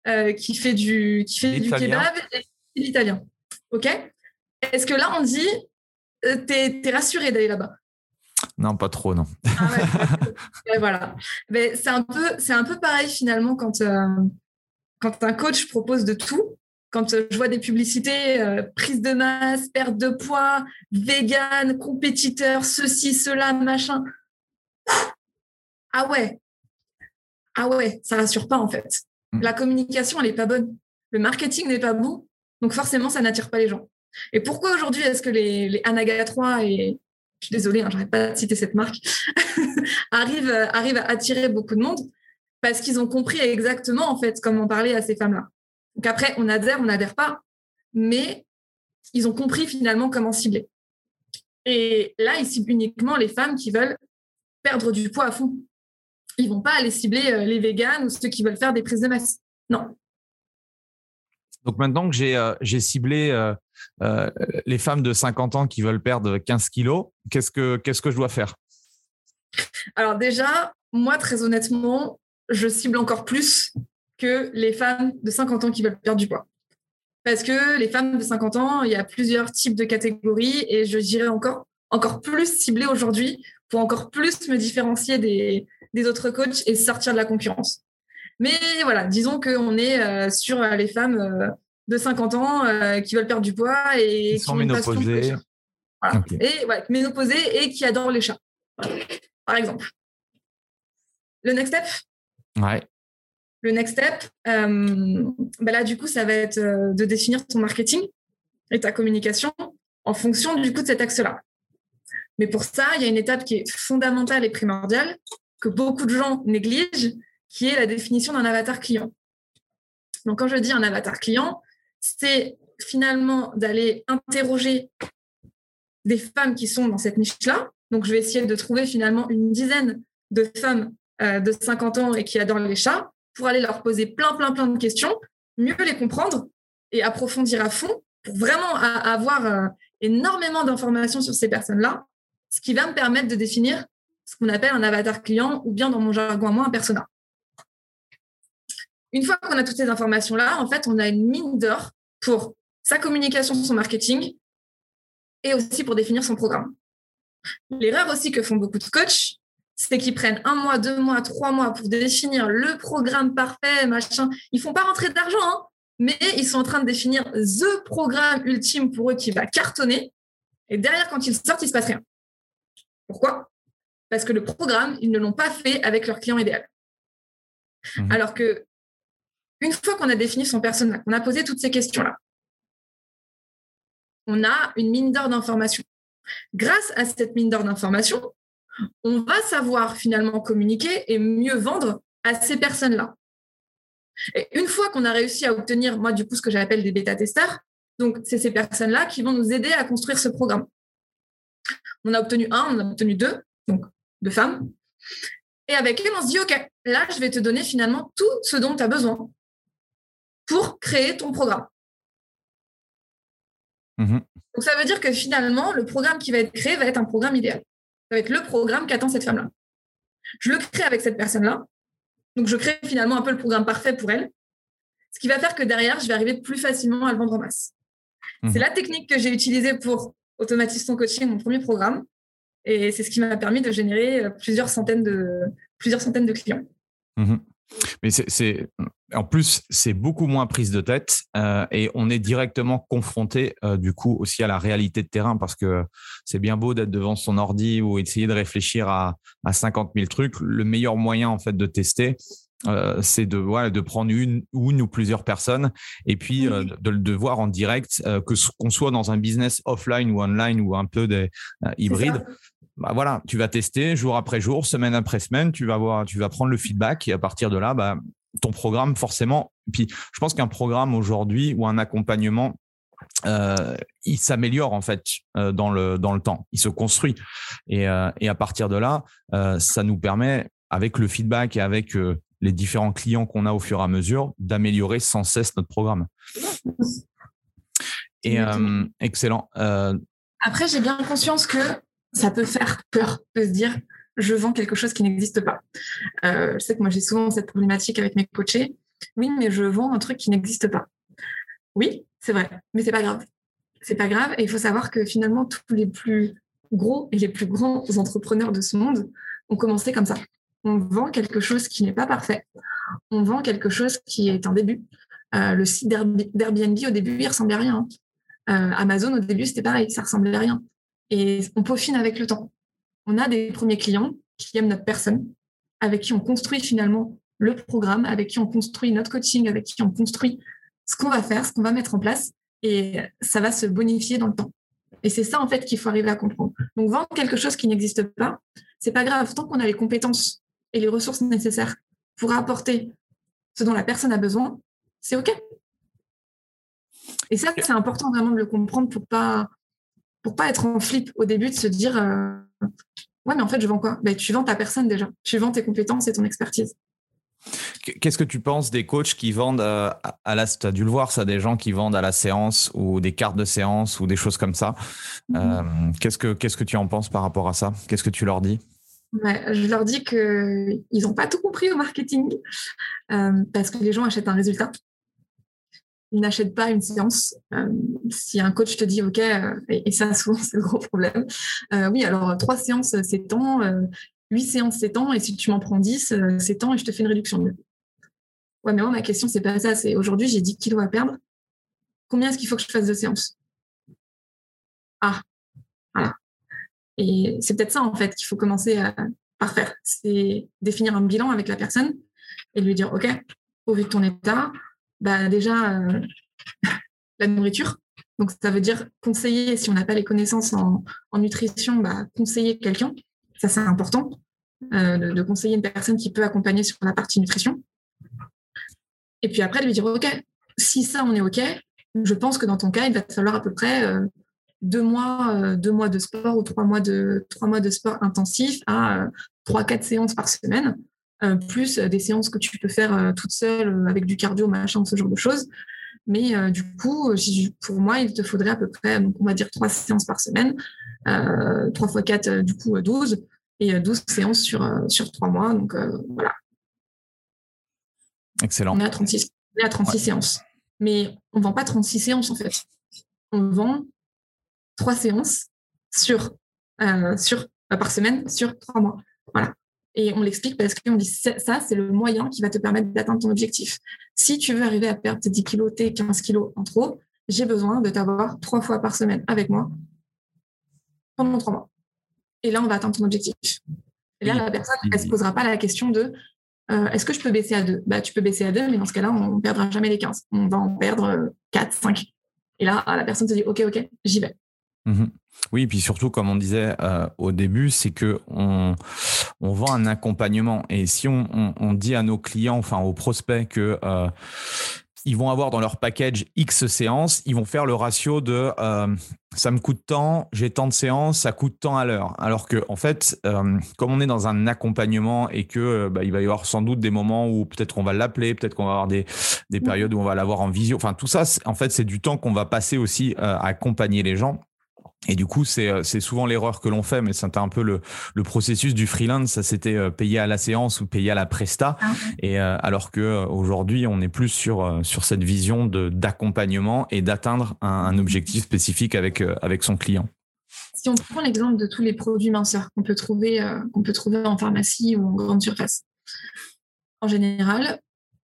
euh, qui fait du, qui fait du kebab et l'italien. OK? Est-ce que là, on dit, euh, t'es es rassuré d'aller là-bas? Non, pas trop, non. Ah (laughs) ouais, voilà. Mais c'est un peu, c'est un peu pareil finalement quand euh, quand un coach propose de tout. Quand je vois des publicités, euh, prise de masse, perte de poids, vegan, compétiteur, ceci, cela, machin. Ah ouais, ah ouais, ça rassure pas en fait. Hmm. La communication, elle est pas bonne. Le marketing n'est pas bon, donc forcément, ça n'attire pas les gens. Et pourquoi aujourd'hui est-ce que les, les Anaga 3 et je suis désolée, hein, j'arrête pas de citer cette marque, (laughs) arrivent, arrivent à attirer beaucoup de monde? Parce qu'ils ont compris exactement en fait comment parler à ces femmes-là. Donc après, on adhère, on n'adhère pas, mais ils ont compris finalement comment cibler. Et là, ils ciblent uniquement les femmes qui veulent perdre du poids à fond. Ils vont pas aller cibler euh, les véganes ou ceux qui veulent faire des prises de masse. Non. Donc maintenant que j'ai euh, ciblé euh, euh, les femmes de 50 ans qui veulent perdre 15 kilos, qu'est-ce que, qu'est-ce que je dois faire? Alors déjà, moi, très honnêtement, je cible encore plus que les femmes de 50 ans qui veulent perdre du poids. Parce que les femmes de 50 ans, il y a plusieurs types de catégories et je dirais encore, encore plus ciblées aujourd'hui pour encore plus me différencier des, des autres coachs et sortir de la concurrence. Mais voilà, disons qu'on est euh, sur euh, les femmes euh, de 50 ans qui veulent perdre du poids et qui sont ménopausées. Voilà. Et ouais, ménopausées et qui adorent les chats, par exemple. Le next step? Ouais. Le next step, bah là, du coup, ça va être de définir ton marketing et ta communication en fonction du coup de cet axe-là. Mais pour ça, il y a une étape qui est fondamentale et primordiale que beaucoup de gens négligent, qui est la définition d'un avatar client. Donc, quand je dis un avatar client, c'est finalement d'aller interroger des femmes qui sont dans cette niche-là. Donc, je vais essayer de trouver finalement une dizaine de femmes euh, de 50 ans et qui adorent les chats pour aller leur poser plein, plein, plein de questions, mieux les comprendre et approfondir à fond pour vraiment avoir euh, énormément d'informations sur ces personnes-là, ce qui va me permettre de définir ce qu'on appelle un avatar client ou bien dans mon jargon à moi un persona. Une fois qu'on a toutes ces informations-là, en fait, on a une mine d'or pour sa communication, son marketing et aussi pour définir son programme. L'erreur aussi que font beaucoup de coachs, c'est qu'ils prennent un mois, deux mois, trois mois pour définir le programme parfait, machin. Ils font pas rentrer d'argent, hein, mais ils sont en train de définir the programme ultime pour eux qui va cartonner. Et derrière, quand ils sortent, il se passe rien. Pourquoi? Parce que le programme, ils ne l'ont pas fait avec leur client idéal. Mmh. Alors que une fois qu'on a défini son personnage, qu'on a posé toutes ces questions-là, on a une mine d'or d'informations. Grâce à cette mine d'or d'informations, on va savoir finalement communiquer et mieux vendre à ces personnes-là. Et une fois qu'on a réussi à obtenir, moi, du coup, ce que j'appelle des bêta-testeurs, donc c'est ces personnes-là qui vont nous aider à construire ce programme. On a obtenu un, on a obtenu deux, donc deux femmes. Et avec elles, on se dit, OK, là, je vais te donner finalement tout ce dont tu as besoin pour créer ton programme. Mhm. Donc ça veut dire que finalement, le programme qui va être créé va être un programme idéal. Ça va être le programme qu'attend cette femme-là. Je le crée avec cette personne-là. Donc je crée finalement un peu le programme parfait pour elle. Ce qui va faire que derrière, je vais arriver plus facilement à le vendre en masse. Mhm. C'est la technique que j'ai utilisée pour automatiser ton coaching, mon premier programme. Et c'est ce qui m'a permis de générer euh, plusieurs centaines de, plusieurs centaines de clients. Mhm. Mais c'est en plus, c'est beaucoup moins prise de tête euh, et on est directement confronté euh, du coup aussi à la réalité de terrain parce que c'est bien beau d'être devant son ordi ou essayer de réfléchir à, à 50 000 trucs. Le meilleur moyen en fait de tester, euh, c'est de voilà, de prendre une, une ou plusieurs personnes et puis euh, de, de, voir en direct euh, que qu'on soit dans un business offline ou online ou un peu des hybride bah voilà, tu vas tester jour après jour, semaine après semaine, tu vas voir, tu vas prendre le feedback et à partir de là, bah, ton programme forcément. Puis je pense qu'un programme aujourd'hui ou un accompagnement, euh, il s'améliore en fait euh, dans le dans le temps, il se construit et, euh, et à partir de là, ça nous permet avec le feedback et avec les différents clients qu'on a au fur et à mesure d'améliorer sans cesse notre programme. Et excellent. Après, j'ai bien conscience que ça peut faire peur de se dire je vends quelque chose qui n'existe pas. Euh, je sais que moi, j'ai souvent cette problématique avec mes coachés. Oui, mais je vends un truc qui n'existe pas. Oui, c'est vrai, mais c'est pas grave. C'est pas grave. Et il faut savoir que finalement, tous les plus gros et les plus grands entrepreneurs de ce monde ont commencé comme ça. On vend quelque chose qui n'est pas parfait. On vend quelque chose qui est un début. Euh, le site d'Airbnb, au début, il ressemblait à rien. Euh, Amazon, au début, c'était pareil, ça ressemblait à rien. Et on peaufine avec le temps. On a des premiers clients qui aiment notre personne, avec qui on construit finalement le programme, avec qui on construit notre coaching, avec qui on construit ce qu'on va faire, ce qu'on va mettre en place, et ça va se bonifier dans le temps. Et c'est ça en fait qu'il faut arriver à comprendre. Donc vendre quelque chose qui n'existe pas, c'est pas grave tant qu'on a les compétences et les ressources nécessaires pour apporter ce dont la personne a besoin, c'est ok. Et ça, c'est important vraiment de le comprendre pour pas pour pas être en flip au début de se dire euh, ouais mais en fait je vends quoi? Ben, tu vends ta personne déjà, tu vends tes compétences et ton expertise. Qu'est-ce que tu penses des coachs qui vendent euh, à la, tu as dû le voir ça, des gens qui vendent à la séance ou des cartes de séance ou des choses comme ça. Mhm. Euh, qu'est-ce que qu'est-ce que tu en penses par rapport à ça? Qu'est-ce que tu leur dis? Je leur dis qu'ils n'ont pas tout compris au marketing parce que les gens achètent un résultat ils n'achètent pas une séance. Euh, si un coach te dit OK, euh, et, ça (laughs) souvent c'est le gros problème, euh, oui, alors trois séances c'est temps, huit séances c'est temps, et si tu m'en prends dix, c'est temps et je te fais une réduction. Ouais, mais moi ma question c'est pas ça, c'est aujourd'hui j'ai 10 kilos à perdre, combien est-ce qu'il faut que je fasse de séances? Ah, voilà. Et c'est peut-être ça en fait qu'il faut commencer à, par faire, c'est définir un bilan avec la personne et lui dire OK, au vu de ton état, bah, déjà euh, (laughs) la nourriture. Donc, ça veut dire conseiller, si on n'a pas les connaissances en, nutrition, bah, conseiller quelqu'un. Ça, c'est important, euh, de, conseiller une personne qui peut accompagner sur la partie nutrition. Et puis après, de lui dire, OK, si ça, on est OK, je pense que dans ton cas, il va te falloir à peu près euh, deux, mois, de sport ou trois mois de, trois mois de sport intensif à trois, quatre séances par semaine plus des séances que tu peux faire euh, toute seule euh, avec du cardio, machin, ce genre de choses. Mais du coup, pour moi, il te faudrait à peu près, donc on va dire trois séances par semaine, euh, 3 fois 4, du coup 12, et 12 séances sur, sur 3 mois. Donc voilà. Excellent. On est à 36, à 36 séances. Mais on ne vend pas 36 séances en fait. On vend 3 séances sur, sur, par semaine sur 3 mois. Voilà. Et on l'explique parce qu'on dit ça, c'est le moyen qui va te permettre d'atteindre ton objectif. Si tu veux arriver à perdre tes 10 kilos, tes 15 kilos en trop, j'ai besoin de t'avoir trois fois par semaine avec moi pendant trois mois. Et là, on va atteindre ton objectif. Et là, la personne, elle ne se posera pas la question de euh, est-ce que je peux baisser à deux? Bah, Tu peux baisser à deux, mais dans ce cas-là, on ne perdra jamais les 15. On va en perdre 4, 5. Et là, la personne se dit ok, ok, j'y vais. Mhm. Oui, et puis surtout, comme on disait euh, au début, c'est que on, on, vend un accompagnement. Et si on, on, dit à nos clients, enfin aux prospects, que euh, ils vont avoir dans leur package X séances, ils vont faire le ratio de euh, ça me coûte tant, j'ai tant de séances, ça coûte tant à l'heure. Alors que en fait, comme on est dans un accompagnement et que bah, il va y avoir sans doute des moments où peut-être qu'on va l'appeler, peut-être qu'on va avoir des, des périodes où on va l'avoir en visio. Enfin, tout ça, en fait, c'est du temps qu'on va passer aussi à accompagner les gens. Et du coup, euh, c'est souvent l'erreur que l'on fait, mais c'était un peu le, le, processus du freelance. Ça c'était euh, payé à la séance ou payé à la presta. Ah et euh, alors que aujourd'hui, on est plus sur sur cette vision de d'accompagnement et d'atteindre un, objectif spécifique avec avec son client. Si on prend l'exemple de tous les produits minceurs qu'on peut trouver qu'on peut trouver en pharmacie ou en grande surface, en général,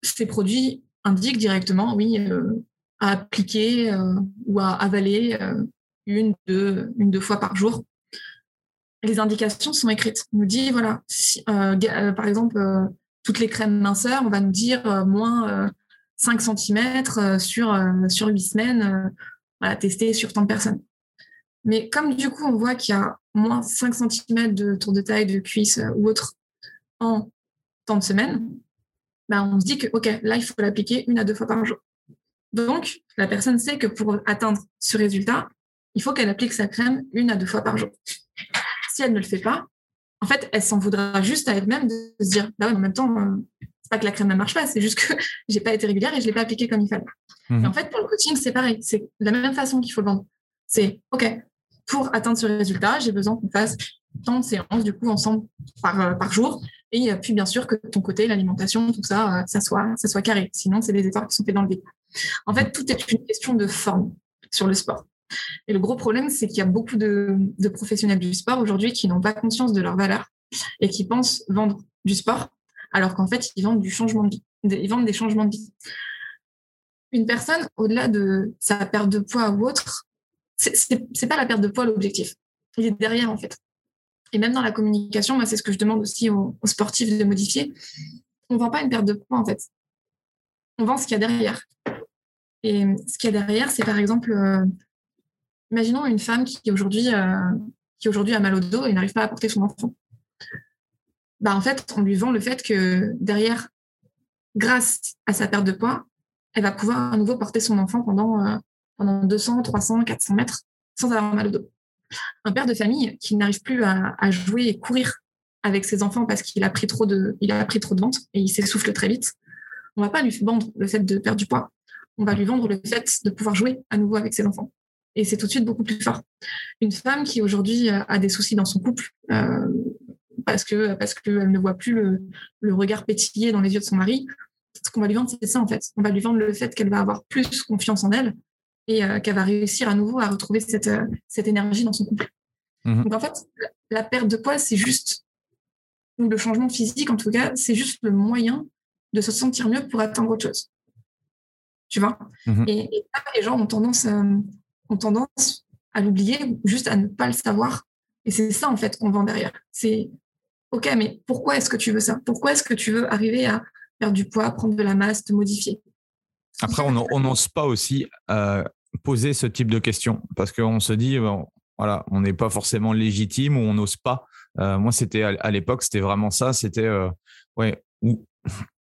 ces produits indiquent directement, oui, à appliquer ou à avaler une, deux, une, deux fois par jour. Les indications sont écrites. On nous dit, voilà, euh, euh, par exemple, euh, toutes les crèmes minceurs, on va nous dire moins 5 cm sur, sur 8 semaines, voilà, testé sur tant de personnes. Mais comme du coup, on voit qu'il y a moins 5 cm de tour de taille, de cuisse ou autre en tant de semaines, ben on se dit que, OK, là, il faut l'appliquer une à deux fois par jour. Donc, la personne sait que pour atteindre ce résultat, il faut qu'elle applique sa crème une à deux fois par jour. Si elle ne le fait pas, en fait, elle s'en voudra juste à elle-même de se dire, bah en même temps, euh, c'est pas que la crème ne marche pas, c'est juste que (laughs) j'ai pas été régulière et je l'ai pas appliquée comme il fallait. Et mhm. en fait, pour le coaching, c'est pareil, c'est la même façon qu'il faut le vendre. C'est OK, pour atteindre ce résultat, j'ai besoin qu'on fasse tant de séances du coup ensemble par, euh, par jour. Et puis bien sûr que ton côté, l'alimentation, tout ça, ça soit, ça soit carré. Sinon, c'est des efforts qui sont faits dans le vide. En fait, tout est une question de forme sur le sport. Et le gros problème, c'est qu'il y a beaucoup de, professionnels du sport aujourd'hui qui n'ont pas conscience de leur valeur et qui pensent vendre du sport, alors qu'en fait, ils vendent du changement de vie. Ils vendent des changements de vie. Une personne, au-delà de sa perte de poids ou autre, c'est pas la perte de poids l'objectif. Il est derrière, en fait. Et même dans la communication, c'est ce que je demande aussi aux, sportifs de modifier. On ne vend pas une perte de poids, en fait. On vend ce qu'il y a derrière. Et ce qu'il y a derrière, c'est par exemple, euh, imaginons une femme qui aujourd'hui euh, qui aujourd'hui a mal au dos et n'arrive pas à porter son enfant. Bah, en fait, on lui vend le fait que derrière, grâce à sa perte de poids, elle va pouvoir à nouveau porter son enfant pendant, euh, pendant 200, 300, 400 mètres sans avoir mal au dos. Un père de famille qui n'arrive plus à, jouer et courir avec ses enfants parce qu'il a pris trop de, il a pris trop de ventre et il s'essouffle très vite. On va pas lui vendre le fait de perdre du poids. On va lui vendre le fait de pouvoir jouer à nouveau avec ses enfants. Et c'est tout de suite beaucoup plus fort. Une femme qui aujourd'hui a des soucis dans son couple euh, parce que parce qu'elle ne voit plus le, le regard pétillé dans les yeux de son mari, ce qu'on va lui vendre, c'est ça en fait. On va lui vendre le fait qu'elle va avoir plus confiance en elle et euh, qu'elle va réussir à nouveau à retrouver cette, euh, cette énergie dans son couple. Mhm. Donc en fait, la perte de poids, c'est juste, ou le changement physique en tout cas, c'est juste le moyen de se sentir mieux pour atteindre autre chose. Tu vois? Mhm. et, les gens ont tendance, ont tendance à l'oublier, juste à ne pas le savoir. Et c'est ça en fait qu'on vend derrière. C'est OK, mais pourquoi est-ce que tu veux ça? Pourquoi est-ce que tu veux arriver à perdre du poids, prendre de la masse, te modifier? Après, on n'ose pas aussi euh, poser ce type de questions parce qu'on se dit, voilà, on n'est pas forcément légitime ou on n'ose pas. Euh, moi, c'était à, l'époque, c'était vraiment ça. C'était, euh, ouais,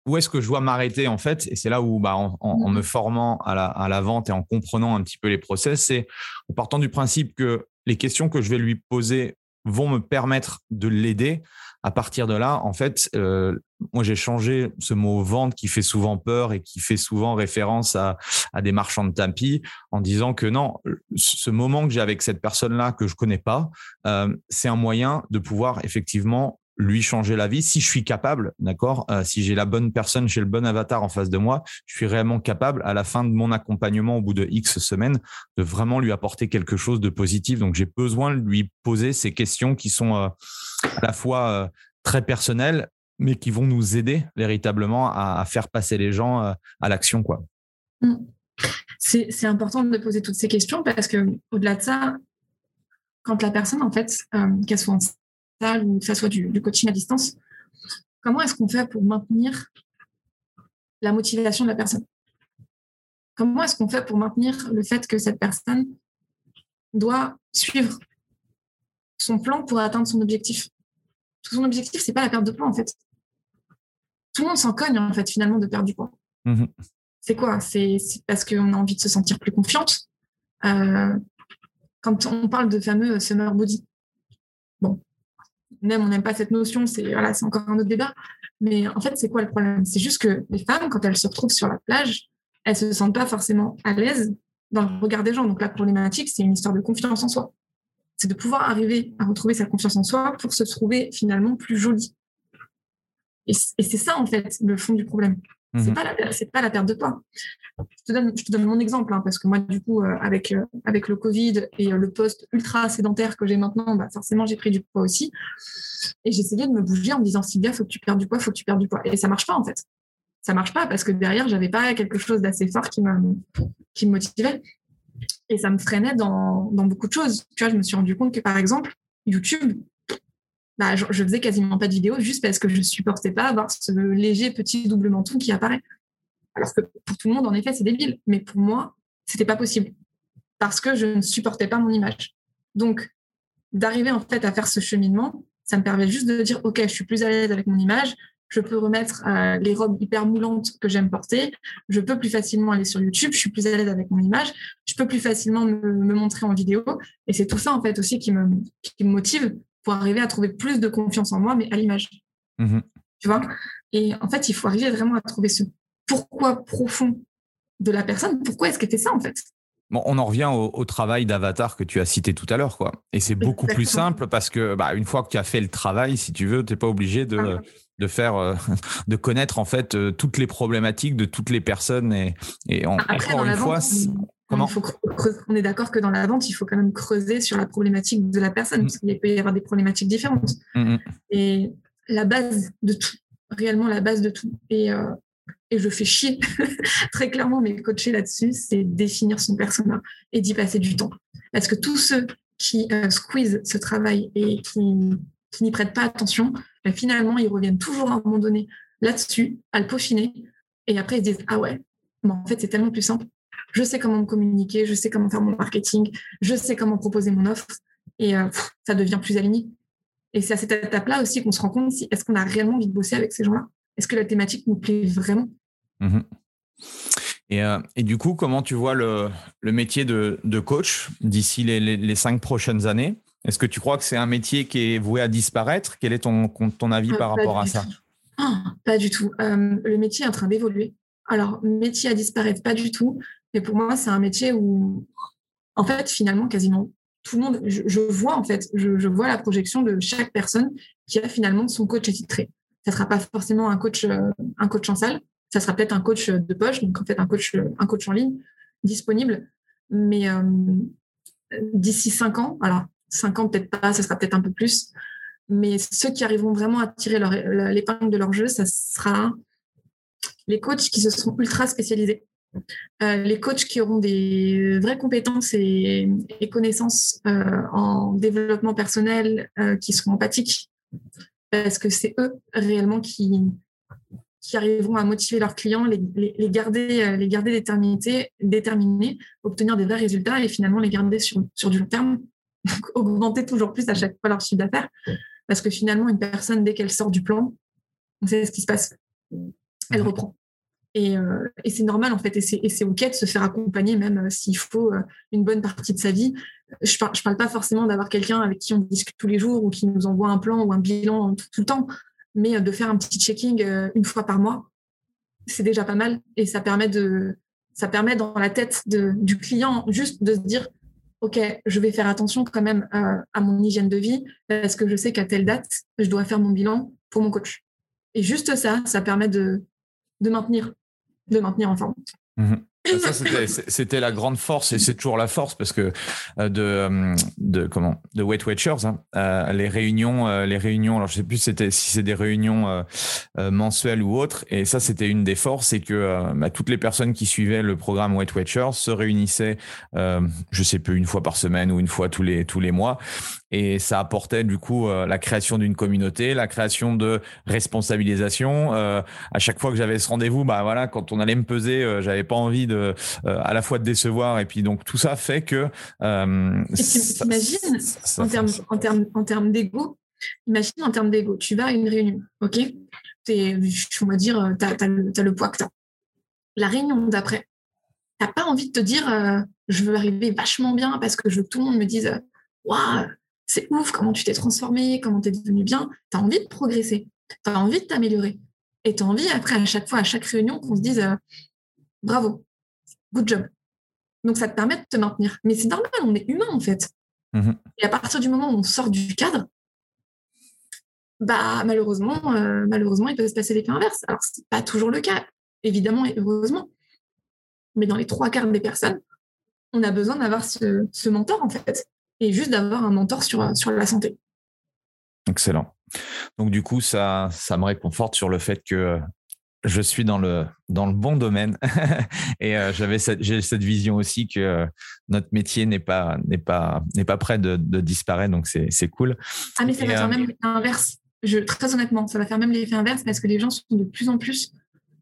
où est-ce que je dois m'arrêter en fait Et c'est là où, bah, en, me formant à la, à la, vente et en comprenant un petit peu les process, c'est en partant du principe que les questions que je vais lui poser vont me permettre de l'aider. À partir de là, en fait, euh, moi j'ai changé ce mot vente qui fait souvent peur et qui fait souvent référence à, des marchands de tapis en disant que non, ce moment que j'ai avec cette personne-là que je connais pas, euh, c'est un moyen de pouvoir effectivement lui changer la vie si je suis capable, d'accord euh, Si j'ai la bonne personne, j'ai le bon avatar en face de moi, je suis réellement capable à la fin de mon accompagnement au bout de X semaines de vraiment lui apporter quelque chose de positif. Donc j'ai besoin de lui poser ces questions qui sont euh, à la fois euh, très personnelles, mais qui vont nous aider véritablement à, faire passer les gens à l'action, quoi. Mmh. C'est important de poser toutes ces questions parce que au-delà de ça, quand la personne, en fait, qu'elle soit ou que ça soit du, coaching à distance, comment est-ce qu'on fait pour maintenir la motivation de la personne? Comment est-ce qu'on fait pour maintenir le fait que cette personne doit suivre son plan pour atteindre son objectif? Son objectif, c'est pas la perte de poids en fait. Tout le monde s'en cogne en fait finalement de perdre du poids. Mmh c'est quoi? C'est parce qu'on a envie de se sentir plus confiante. Euh, quand on parle de fameux summer body, bon, aime, on n'aime pas cette notion, c'est voilà, encore un autre débat. Mais en fait, c'est quoi le problème? C'est juste que les femmes, quand elles se retrouvent sur la plage, elles se sentent pas forcément à l'aise dans le regard des gens. Donc la problématique, c'est une histoire de confiance en soi. C'est de pouvoir arriver à retrouver sa confiance en soi pour se trouver finalement plus jolie. Et c'est ça en fait le fond du problème. C'est mhm. pas la, c'est pas la perte de poids. Je te donne, je te donne mon exemple hein, parce que moi du coup euh, avec euh, avec le Covid et euh, le poste ultra sédentaire que j'ai maintenant, bah, forcément j'ai pris du poids aussi. Et j'essayais de me bouger en me disant Sylvia, faut que tu perdes du poids, faut que tu perdes du poids. Et ça marche pas en fait. Ça marche pas parce que derrière j'avais pas quelque chose d'assez fort qui me qui me motivait. Et ça me freinait dans, dans beaucoup de choses. Tu vois, je me suis rendu compte que par exemple YouTube, bah, je, faisais quasiment pas de vidéos juste parce que je supportais pas avoir ce léger petit double menton qui apparaît. Alors que pour tout le monde, en effet, c'est débile. Mais pour moi, c'était pas possible parce que je ne supportais pas mon image. Donc, d'arriver en fait à faire ce cheminement, ça me permet juste de dire, OK, je suis plus à l'aise avec mon image, je peux remettre euh, les robes hyper moulantes que j'aime porter, je peux plus facilement aller sur YouTube, je suis plus à l'aise avec mon image, je peux plus facilement me, montrer en vidéo. Et c'est tout ça en fait aussi qui me motive pour arriver à trouver plus de confiance en moi, mais à l'image. Mhm. Tu vois? Et en fait, il faut arriver vraiment à trouver ce pourquoi profond de la personne. Pourquoi est-ce qu'elle fait ça, en fait? Bon, on en revient au, travail d'avatar que tu as cité tout à l'heure, quoi. Et c'est beaucoup plus simple parce que, bah, une fois que tu as fait le travail, si tu veux, tu n'es pas obligé de, ah. de faire, euh, (laughs) de connaître en fait euh, toutes les problématiques de toutes les personnes. Et, et encore une fois, comment on est d'accord que dans la vente, il faut quand même creuser sur la problématique de la personne, mmh. parce qu'il peut y avoir des problématiques différentes. Mmh, mmh. Et la base de tout, réellement la base de tout. Et, euh, et je fais chier (laughs) très clairement mes coachés là-dessus, c'est définir son persona et d'y passer du temps. Parce que tous ceux qui euh, squeeze ce travail et qui, n'y prêtent pas attention, ben, finalement, ils reviennent toujours à un moment donné là-dessus, à le peaufiner. Et après, ils disent Ah ouais, mais en fait, c'est tellement plus simple. Je sais comment me communiquer, je sais comment faire mon marketing, je sais comment proposer mon offre. Et euh, ça devient plus aligné. Et c'est à cette étape-là aussi qu'on se rend compte si est-ce qu'on a réellement envie de bosser avec ces gens-là? Est-ce que la thématique nous plaît vraiment? Mmh euh, et, du coup, comment tu vois le, métier de, coach d'ici les, cinq prochaines années? Est-ce que tu crois que c'est un métier qui est voué à disparaître? Quel est ton, ton avis ah, par rapport à ça? ah, Pas du tout. Euh, le métier est en train d'évoluer. Alors, métier à disparaître, pas du tout. Mais pour moi, c'est un métier où, en fait, finalement, quasiment tout le monde, je, vois en fait, je, vois la projection de chaque personne qui a finalement son coach attitré. Ça sera pas forcément un coach, euh, un coach en salle, ça sera peut-être un coach de poche, donc en fait un coach, un coach en ligne disponible. Mais euh, d'ici cinq ans, alors cinq ans peut-être pas, ça sera peut-être un peu plus, mais ceux qui arriveront vraiment à tirer l'épingle de leur jeu, ça sera les coachs qui se seront ultra spécialisés euh, les coachs qui auront des vraies compétences et, connaissances euh, en développement personnel, euh, qui seront empathiques, parce que c'est eux réellement qui, arriveront à motiver leurs clients, les, garder, déterminés, obtenir des vrais résultats et finalement les garder sur, sur du long terme, (laughs) augmenter toujours plus à chaque fois leur chiffre d'affaires. Parce que finalement, une personne, dès qu'elle sort du plan, on sait ce qui se passe. Elle mhm. Euh, et, c'est normal en fait, et c'est OK de se faire accompagner même euh, s'il faut euh, une bonne partie de sa vie. Je ne parle, parle, pas forcément d'avoir quelqu'un avec qui on discute tous les jours ou qui nous envoie un plan ou un bilan tout, le temps, mais de faire un petit checking une fois par mois, c'est déjà pas mal et ça permet de ça permet dans la tête du client juste de se dire OK, je vais faire attention quand même à mon hygiène de vie parce que je sais qu'à telle date, je dois faire mon bilan pour mon coach. Et juste ça, ça permet de, de maintenir de maintenir en forme. Mhm. (clears throat) Ça, c'était la grande force et c'est toujours la force parce que euh, de, euh, de comment de Weight Watchers, hein, euh, les réunions, les réunions. Alors je sais plus c'était si c'est des réunions mensuelles ou autres. Et ça c'était une des forces, c'est que bah, toutes les personnes qui suivaient le programme Weight Watchers se réunissaient, je sais plus une fois par semaine ou une fois tous les tous les mois et ça apportait du coup euh, la création d'une communauté, la création de responsabilisation. Euh, à chaque fois que j'avais ce rendez-vous, bah voilà, quand on allait me peser, euh, j'avais pas envie de à la fois de décevoir et puis donc tout ça fait que. T'imagines en termes en termes en termes d'ego, imagine en termes d'ego, tu vas à une réunion, ok? Es, on va dire, tu as, le poids que tu La réunion d'après, tu pas envie de te dire, je veux arriver vachement bien parce que je veux que tout le monde me dise, waouh, c'est ouf comment tu t'es transformé, comment tu es devenu bien. Tu as envie de progresser, tu as envie de t'améliorer. Et tu as envie, après, à chaque fois, à chaque réunion, qu'on se dise euh, bravo, good job. Donc, ça te permet de te maintenir. Mais c'est normal, on est humain, en fait. Mmh Et à partir du moment où on sort du cadre, bah, malheureusement, euh, malheureusement, il peut se passer l'effet inverse. Alors, ce n'est pas toujours le cas, évidemment et heureusement. Mais dans les trois quarts des personnes, on a besoin d'avoir ce, ce mentor, en fait et juste d'avoir un mentor sur, sur la santé. Excellent. Donc du coup, ça, ça me réconforte sur le fait que je suis dans le, dans le bon domaine (laughs) et euh, j'avais cette, j'ai cette vision aussi que euh, notre métier n'est pas, n'est pas, n'est pas prêt de, de disparaître, donc c'est, c'est cool. Ah mais ça va faire euh, même l'effet inverse. Je, très honnêtement, ça va faire même l'effet inverse parce que les gens sont de plus en plus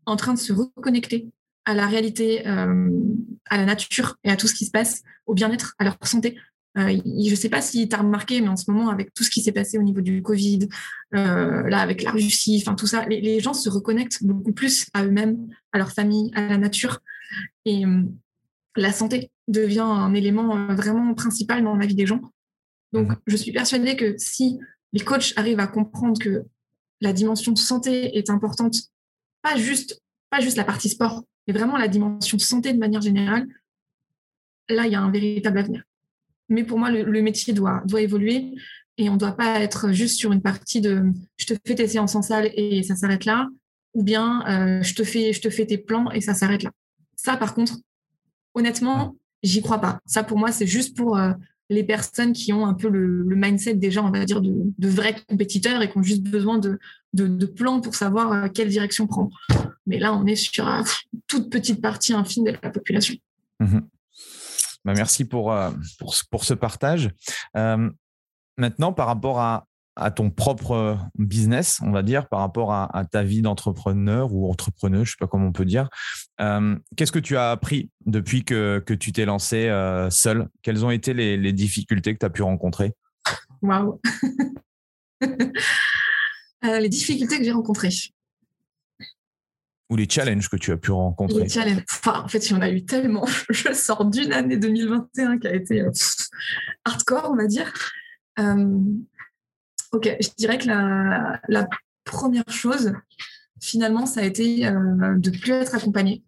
en train de se reconnecter à la réalité, à la nature et à tout ce qui se passe, au bien-être, à leur santé. Euh, je ne sais pas si tu as remarqué, mais en ce moment, avec tout ce qui s'est passé au niveau du Covid, euh, là, avec la Russie, enfin tout ça, les, gens se reconnectent beaucoup plus à eux-mêmes, à leur famille, à la nature. Et euh, la santé devient un élément vraiment principal dans la vie des gens. Donc, mmh. je suis persuadée que si les coachs arrivent à comprendre que la dimension santé est importante, pas juste, pas juste la partie sport, mais vraiment la dimension santé de manière générale, là, il y a un véritable avenir. Mais pour moi, le, métier doit, doit évoluer et on ne doit pas être juste sur une partie de je te fais tes séances en salle et ça s'arrête là, ou bien euh, je, te fais, je te fais tes plans et ça s'arrête là. Ça, par contre, honnêtement, j'y crois pas. Ça, pour moi, c'est juste pour euh, les personnes qui ont un peu le, mindset déjà, on va dire, de, vrais compétiteurs et qui ont juste besoin de, de, plans pour savoir euh, quelle direction prendre. Mais là, on est sur une toute petite partie infime de la population. Mmh bah, merci pour, pour, pour, ce partage. maintenant, par rapport à, à ton propre business, on va dire, par rapport à, ta vie d'entrepreneur ou entrepreneur, je ne sais pas comment on peut dire. Euh, qu'est-ce que tu as appris depuis que, tu t'es lancé euh, seul? Quelles ont été les, difficultés que tu as pu rencontrer? Waouh (laughs) euh, Les difficultés que j'ai rencontrées. Ou les challenges que tu as pu rencontrer Les challenges. en fait, il y en a eu tellement. (laughs) Je sors d'une année 2021 qui a été hardcore, on va dire. Ok, je dirais que la, première chose, finalement, ça a été euh, de plus être accompagnée.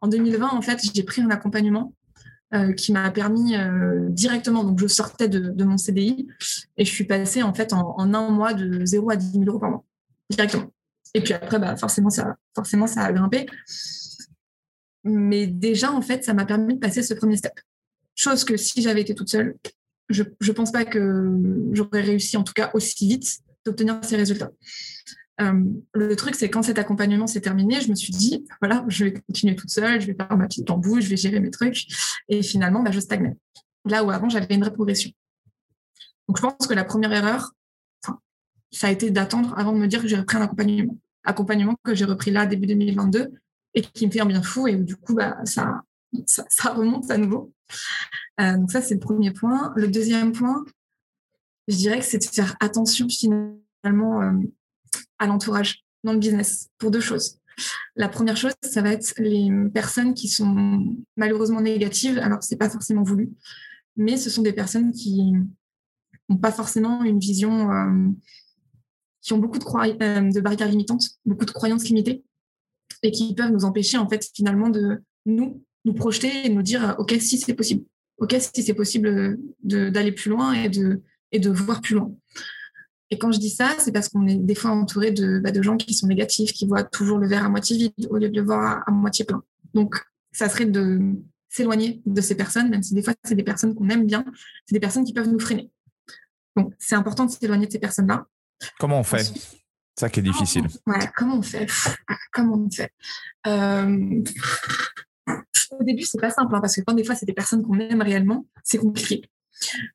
En 2020, en fait, j'ai pris un accompagnement euh, qui m'a permis euh, directement, donc je sortais de, mon CDI et je suis passée en fait en, un mois de 0 à 10 000 euros par mois, directement. Et puis après, bah, forcément, ça, forcément, ça a grimpé. Mais déjà, en fait, ça m'a permis de passer ce premier step. Chose que si j'avais été toute seule, je ne pense pas que j'aurais réussi, en tout cas aussi vite, d'obtenir ces résultats. Euh, le truc, c'est quand cet accompagnement s'est terminé, je me suis dit, voilà, je vais continuer toute seule, je vais faire ma petite bambou, je vais gérer mes trucs. Et finalement, bah, je stagnais. Là où avant, j'avais une vraie progression. Donc, je pense que la première erreur, ça a été d'attendre avant de me dire que j'ai repris un accompagnement. Accompagnement que j'ai repris là, début 2022, et qui me fait un bien fou. Et du coup, bah, ça, ça remonte à nouveau. Euh, donc ça, c'est le premier point. Le deuxième point, je dirais que c'est de faire attention finalement euh, à l'entourage dans le business pour deux choses. La première chose, ça va être les personnes qui sont malheureusement négatives. Alors, c'est pas forcément voulu, mais ce sont des personnes qui n'ont pas forcément une vision, euh, qui ont beaucoup de, de barrières limitantes, beaucoup de croyances limitées, et qui peuvent nous empêcher en fait finalement de nous nous projeter et nous dire ok si c'est possible ok, si c'est possible d'aller plus loin et de, et de voir plus loin. Et quand je dis ça, c'est parce qu'on est des fois entouré de, bah, de gens qui sont négatifs, qui voient toujours le verre à moitié vide au lieu de le voir à, moitié plein. Donc, ça serait de s'éloigner de ces personnes, même si des fois, c'est des personnes qu'on aime bien, c'est des personnes qui peuvent nous freiner. Donc, c'est important de s'éloigner de ces personnes-là. Comment on fait? C'est ça qui est difficile. Ouais, comment on fait? Comment on fait? Euh, au début, c'est pas simple, hein, parce que quand des fois, c'est des personnes qu'on aime réellement, c'est compliqué.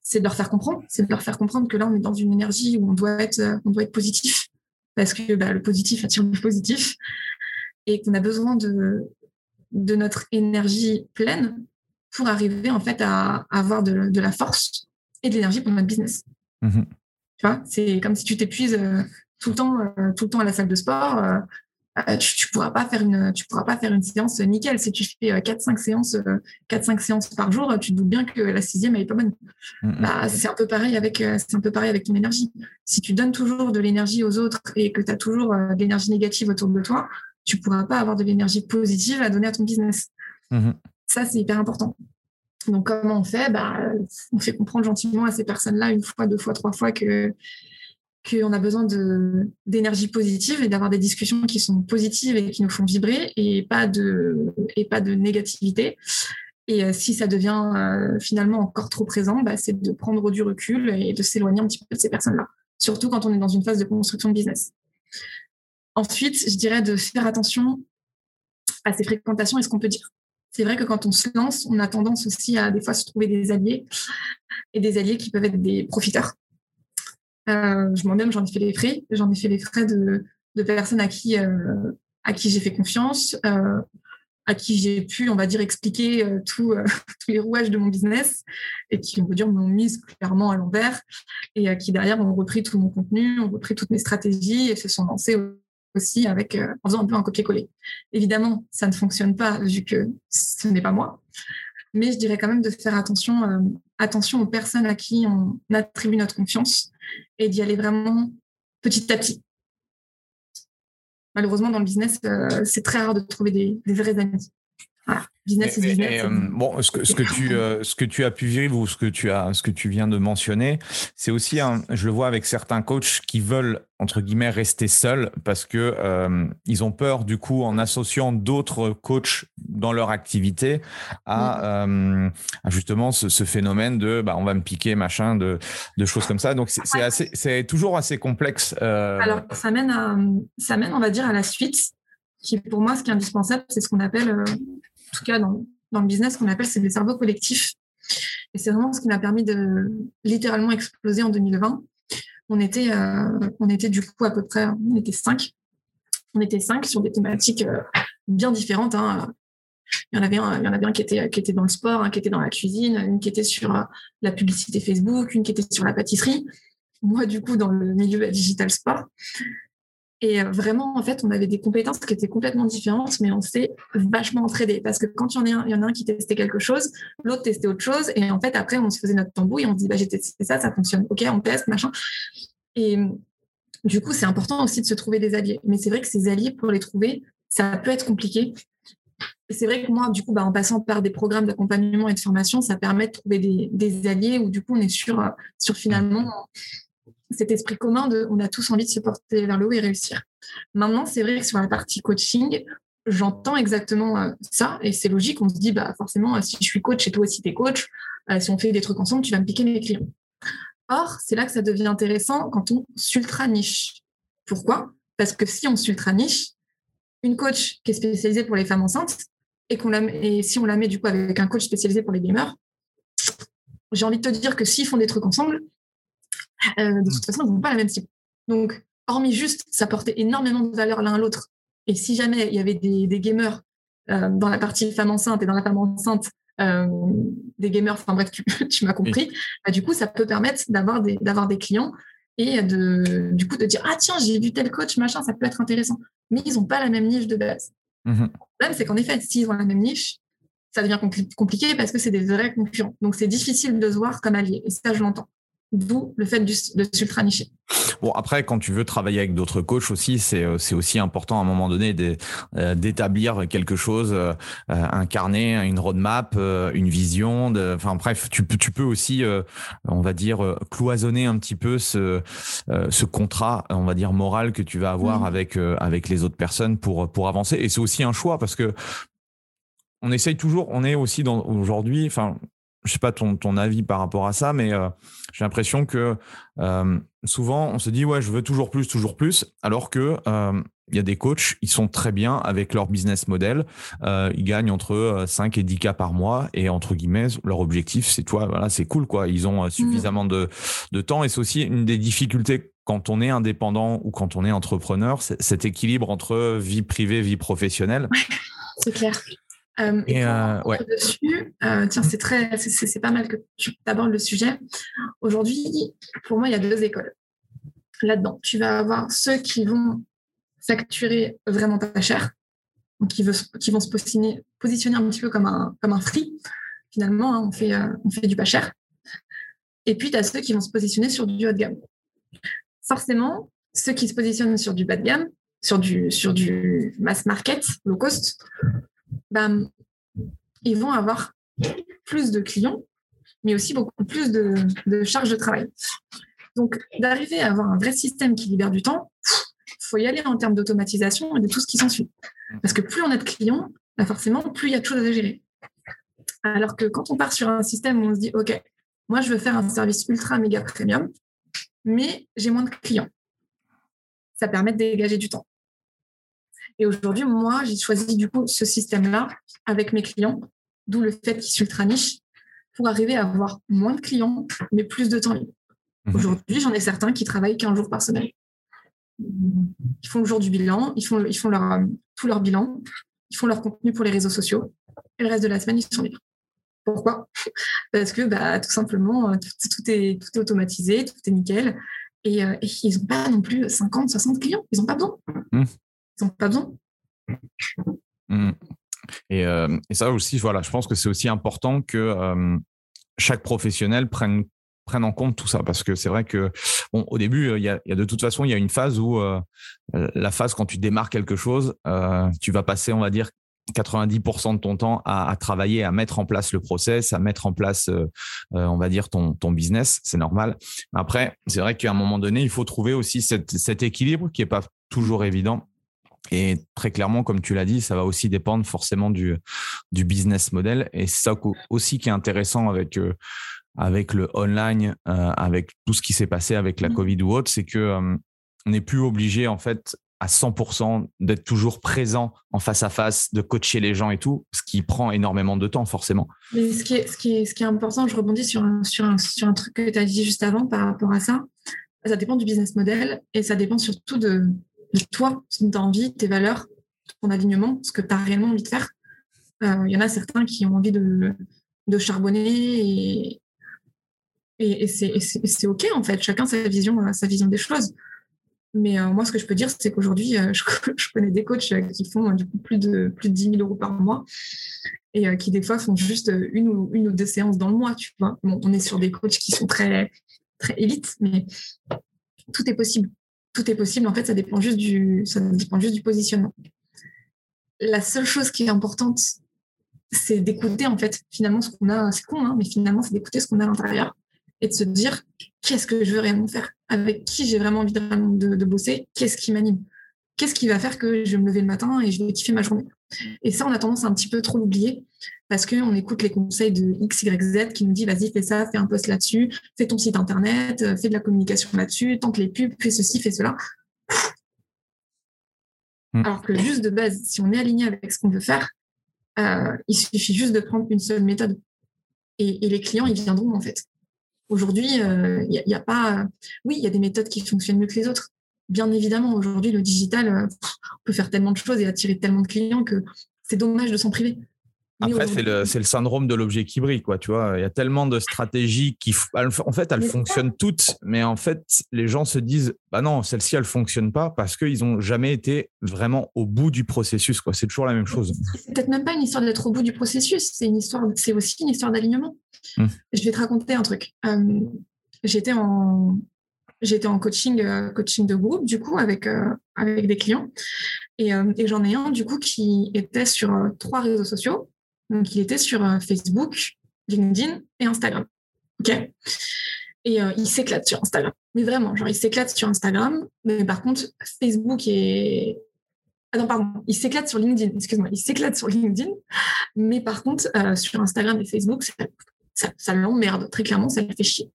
C'est de leur faire comprendre, c'est de leur faire comprendre que là, on est dans une énergie où on doit être, euh, on doit être positif, parce que bah, le positif attire le positif, et qu'on a besoin de, de notre énergie pleine pour arriver en fait à, avoir de, la force et de l'énergie pour notre business. Mmh tu vois, c'est comme si tu t'épuises euh, tout le temps, euh, tout le temps à la salle de sport. Euh, tu, ne pourras pas faire une tu pourras pas faire une séance nickel si tu fais 4 euh, 5 séances 4 5 séances par jour tu te doutes bien que la sixième elle est pas bonne mm, mm. bah, c'est un peu pareil avec c'est un peu pareil avec ton énergie si tu donnes toujours de l'énergie aux autres et que tu as toujours de l'énergie négative autour de toi tu pourras pas avoir de l'énergie positive à donner à ton business mm-hmm. ça c'est hyper important donc comment on fait? Bah, on fait comprendre gentiment à ces personnes là une fois deux fois trois fois que qu'on a besoin d'énergie positive et d'avoir des discussions qui sont positives et qui nous font vibrer et pas de, et pas de négativité. Et euh, si ça devient euh, finalement encore trop présent, bah, c'est de prendre du recul et de s'éloigner un petit peu de ces personnes-là, surtout quand on est dans une phase de construction de business. Ensuite, je dirais de faire attention à ces fréquentations et ce qu'on peut dire. C'est vrai que quand on se lance, on a tendance aussi à des fois se trouver des alliés et des alliés qui peuvent être des profiteurs euh, moi-même, j'en ai fait les frais. J'en ai fait les frais de, personnes à qui, euh, qui j'ai fait confiance, euh, à qui j'ai pu, on va dire, expliquer euh, tout, (laughs) tous les rouages de mon business et qui, on peut dire, m'ont mise clairement à l'envers et qui, derrière, ont repris tout mon contenu, ont repris toutes mes stratégies et se sont lancés aussi avec, en faisant un peu un copier-coller. Évidemment, ça ne fonctionne pas vu que ce n'est pas moi. Mais je dirais quand même de faire attention, attention aux personnes à qui on attribue notre confiance et d'y aller vraiment petit à petit. Malheureusement, dans le business, euh, c'est très rare de trouver des, vrais amis. Business is business. bon, ce que, ce que tu ce que tu as pu vivre ou ce que tu as ce que tu viens de mentionner, c'est aussi un, je le vois avec certains coachs qui veulent entre guillemets rester seuls parce que ils ont peur du coup en associant d'autres coachs dans leur activité à, mm. justement ce, phénomène de bah, on va me piquer machin de, de choses comme ça donc c'est assez c'est toujours assez complexe alors ça mène à, ça mène on va dire à la suite qui pour moi ce qui est indispensable c'est ce qu'on appelle en tout cas dans, le business qu'on appelle c'est des cerveaux collectifs et c'est vraiment ce qui m'a permis de littéralement exploser en 2020 on était, euh, on était du coup à peu près, on était cinq. On était cinq sur des thématiques euh, bien différentes. Hein. Il y en avait un, il y en qui était dans le sport, un qui était dans la cuisine, une qui était sur euh, la publicité Facebook, une qui était sur la pâtisserie. Moi, du coup, dans le milieu digital sport. Et vraiment, en fait, on avait des compétences qui étaient complètement différentes, mais on s'est vachement entraidés. Parce que quand il y en a un, y en a un qui testait quelque chose, l'autre testait autre chose. Et en fait, après, on se faisait notre tambouille et on se dit, bah, j'ai testé ça, ça fonctionne. OK, on teste, machin. Et du coup, c'est important aussi de se trouver des alliés. Mais c'est vrai que ces alliés, pour les trouver, ça peut être compliqué. C'est vrai que moi, du coup, bah, en passant par des programmes d'accompagnement et de formation, ça permet de trouver des, des alliés où, du coup, on est sur, sur finalement cet esprit commun de on a tous envie de se porter vers le haut et réussir. Maintenant, c'est vrai que sur la partie coaching, j'entends exactement euh, ça et c'est logique. On se dit, bah, forcément, si je suis coach et toi aussi tu es coach, euh, si on fait des trucs ensemble, tu vas me piquer mes clients. Or, c'est là que ça devient intéressant quand on s'ultra niche. Pourquoi? Parce que si on s'ultra niche, une coach qui est spécialisée pour les femmes enceintes et, qu'on la, et si on la met du coup avec un coach spécialisé pour les gamers, j'ai envie de te dire que s'ils font des trucs ensemble, euh, de toute façon, ils n'ont pas la même cible. Donc, hormis juste ça portait énormément de valeur l'un à l'autre, et si jamais il y avait des, gamers euh, dans la partie femme enceinte et dans la femme enceinte, euh, des gamers, enfin bref, tu, (laughs) m'as compris, bah, du coup, ça peut permettre d'avoir des, d'avoir des clients et de, du coup, de dire Ah, tiens, j'ai vu tel coach, machin, ça peut être intéressant. Mais ils n'ont pas la même niche de base. Mmh Le problème, c'est qu'en effet, s'ils ont la même niche, ça devient compliqué parce que c'est des vrais concurrents. Donc, c'est difficile de se voir comme alliés. Et ça, je l'entends. D'où le fait de s'ultra nicher. Bon, après, quand tu veux travailler avec d'autres coachs aussi, c'est euh, aussi important à un moment donné euh, d'établir quelque chose, euh, incarner une roadmap, une vision. De, enfin bref, tu, tu peux aussi, on va dire, cloisonner un petit peu ce, ce contrat, on va dire, moral que tu vas avoir mmh. avec, avec les autres personnes pour, pour avancer. Et c'est aussi un choix parce que on essaye toujours, on est aussi dans aujourd'hui, enfin, je sais pas ton, ton avis par rapport à ça, mais euh, j'ai l'impression que euh, souvent on se dit ouais je veux toujours plus, toujours plus, alors que euh, il y a des coachs, ils sont très bien avec leur business model, ils gagnent entre 5 et 10 k par mois et entre guillemets leur objectif c'est toi voilà c'est cool quoi, ils ont suffisamment de, de temps et c'est aussi une des difficultés quand on est indépendant ou quand on est entrepreneur, cet équilibre entre vie privée, vie professionnelle. c'est clair. Euh, et, euh, ouais. dessus, euh, tiens, c'est très, c'est pas mal que tu abordes le sujet. Aujourd'hui, pour moi, il y a deux écoles là-dedans. Tu vas avoir ceux qui vont facturer vraiment pas cher, donc qui, veut, qui vont se positionner, positionner un petit peu comme un, comme un free. Finalement, hein, on, fait, on fait du pas cher. Et puis, tu as ceux qui vont se positionner sur du haut de gamme. Forcément, ceux qui se positionnent sur du bas de gamme, sur du, sur du mass market, low cost, ben, ils vont avoir plus de clients, mais aussi beaucoup plus de, charges de travail. Donc, d'arriver à avoir un vrai système qui libère du temps, il faut y aller en termes d'automatisation et de tout ce qui s'ensuit. Parce que plus on a de clients, ben forcément, plus il y a de choses à gérer. Alors que quand on part sur un système où on se dit, OK, moi, je veux faire un service ultra méga premium, mais j'ai moins de clients. Ça permet de dégager du temps. Et aujourd'hui, moi, j'ai choisi du coup ce système-là avec mes clients, d'où le fait qu'ils sont ultra niche, pour arriver à avoir moins de clients, mais plus de temps libre. Mhm. Aujourd'hui, j'en ai certains qui travaillent qu'un jour par semaine. Ils font le jour du bilan, ils font, ils font leur, tout leur bilan, ils font leur contenu pour les réseaux sociaux, et le reste de la semaine, ils sont libres. Pourquoi? (laughs) Parce que bah, tout simplement, tout, est, tout est automatisé, tout est nickel. Et, euh, ils n'ont pas non plus 50, 60 clients. Ils n'ont pas besoin. Mhm ils n'ont pas besoin. Mmh. Et, euh, et, ça aussi, voilà, je pense que c'est aussi important que euh, chaque professionnel prenne, prenne en compte tout ça parce que c'est vrai que bon, au début, il y, a, il y, a, de toute façon, il y a une phase où euh, la phase quand tu démarres quelque chose, tu vas passer, on va dire, 90% de ton temps à, travailler, à mettre en place le process, à mettre en place, euh, euh, on va dire, ton, ton business. C'est normal. Après, c'est vrai qu'à un moment donné, il faut trouver aussi cet équilibre qui est pas toujours évident. Et très clairement, comme tu l'as dit, ça va aussi dépendre forcément du, du business model. Et c'est ça aussi qui est intéressant avec, euh, avec le online, avec tout ce qui s'est passé avec la mmh. Covid ou autre, c'est que on n'est plus obligé en fait à 100% d'être toujours présent en face à face, de coacher les gens et tout, ce qui prend énormément de temps forcément. Mais ce qui est, ce qui est, ce qui est important, je rebondis sur un, sur un, sur un truc que tu as dit juste avant par rapport à ça, ça dépend du business model et ça dépend surtout de, toi, as envie, tes valeurs, ton alignement, ce que tu as réellement envie de faire. Euh, il y en a certains qui ont envie de, de charbonner et, et, et c'est OK en fait, chacun sa vision, sa vision des choses. Mais euh, moi, ce que je peux dire, c'est qu'aujourd'hui, euh, (laughs) je, connais des coachs euh, qui font du coup plus de, plus de 10 000 euros par mois et qui, des fois, font juste une ou, une ou deux séances dans le mois. Tu vois on est sur des coachs qui sont très, très élites, mais tout est possible. Tout est possible. En fait, ça dépend juste du, ça dépend juste du positionnement. La seule chose qui est importante, c'est d'écouter, en fait, finalement, ce qu'on a. C'est con, hein, mais finalement, c'est d'écouter ce qu'on a à l'intérieur et de se dire qu'est-ce que je veux réellement faire, avec qui j'ai vraiment envie de, de, bosser, qu'est-ce qui m'anime, qu'est-ce qui va faire que je vais me lever le matin et je vais kiffer ma journée? Et ça, on a tendance à un petit peu trop l'oublier parce qu'on écoute les conseils de X, Y, Z qui nous dit vas-y, fais ça, fais un post là-dessus, fais ton site internet, euh, fais de la communication là-dessus, tente les pubs, fais ceci, fais cela. Hmm. Alors que juste de base, si on est aligné avec ce qu'on veut faire, euh, il suffit juste de prendre une seule méthode. Et, et les clients, ils viendront en fait. Aujourd'hui, il euh, n'y a, pas. Oui, il y a des méthodes qui fonctionnent mieux que les autres. Bien évidemment, aujourd'hui, le digital, euh, on peut faire tellement de choses et attirer tellement de clients que c'est dommage de s'en priver. Après, c'est le, le, syndrome de l'objet qui brille, quoi. Tu vois, il y a tellement de stratégies qui, en fait, elles fonctionnent toutes, mais en fait, les gens se disent, bah non, celle-ci, elle fonctionne pas parce qu'ils n'ont jamais été vraiment au bout du processus, quoi. C'est toujours la même chose. C'est peut-être même pas une histoire d'être au bout du processus, c'est une histoire, c'est aussi une histoire d'alignement. Hum. Je vais te raconter un truc. Euh, j'étais en, j'étais en coaching, euh, coaching de groupe, du coup, avec, euh, avec des clients. Et, et j'en ai un, du coup, qui était sur trois réseaux sociaux. Donc, il était sur euh, Facebook, LinkedIn et Instagram. OK? Et euh, il s'éclate sur Instagram. Mais vraiment, genre, il s'éclate sur Instagram. Mais par contre, Facebook est. Ah non, pardon, il s'éclate sur LinkedIn. Excuse-moi, il s'éclate sur LinkedIn. Mais par contre, euh, sur Instagram et Facebook, ça, l'emmerde. Très clairement, ça le fait chier.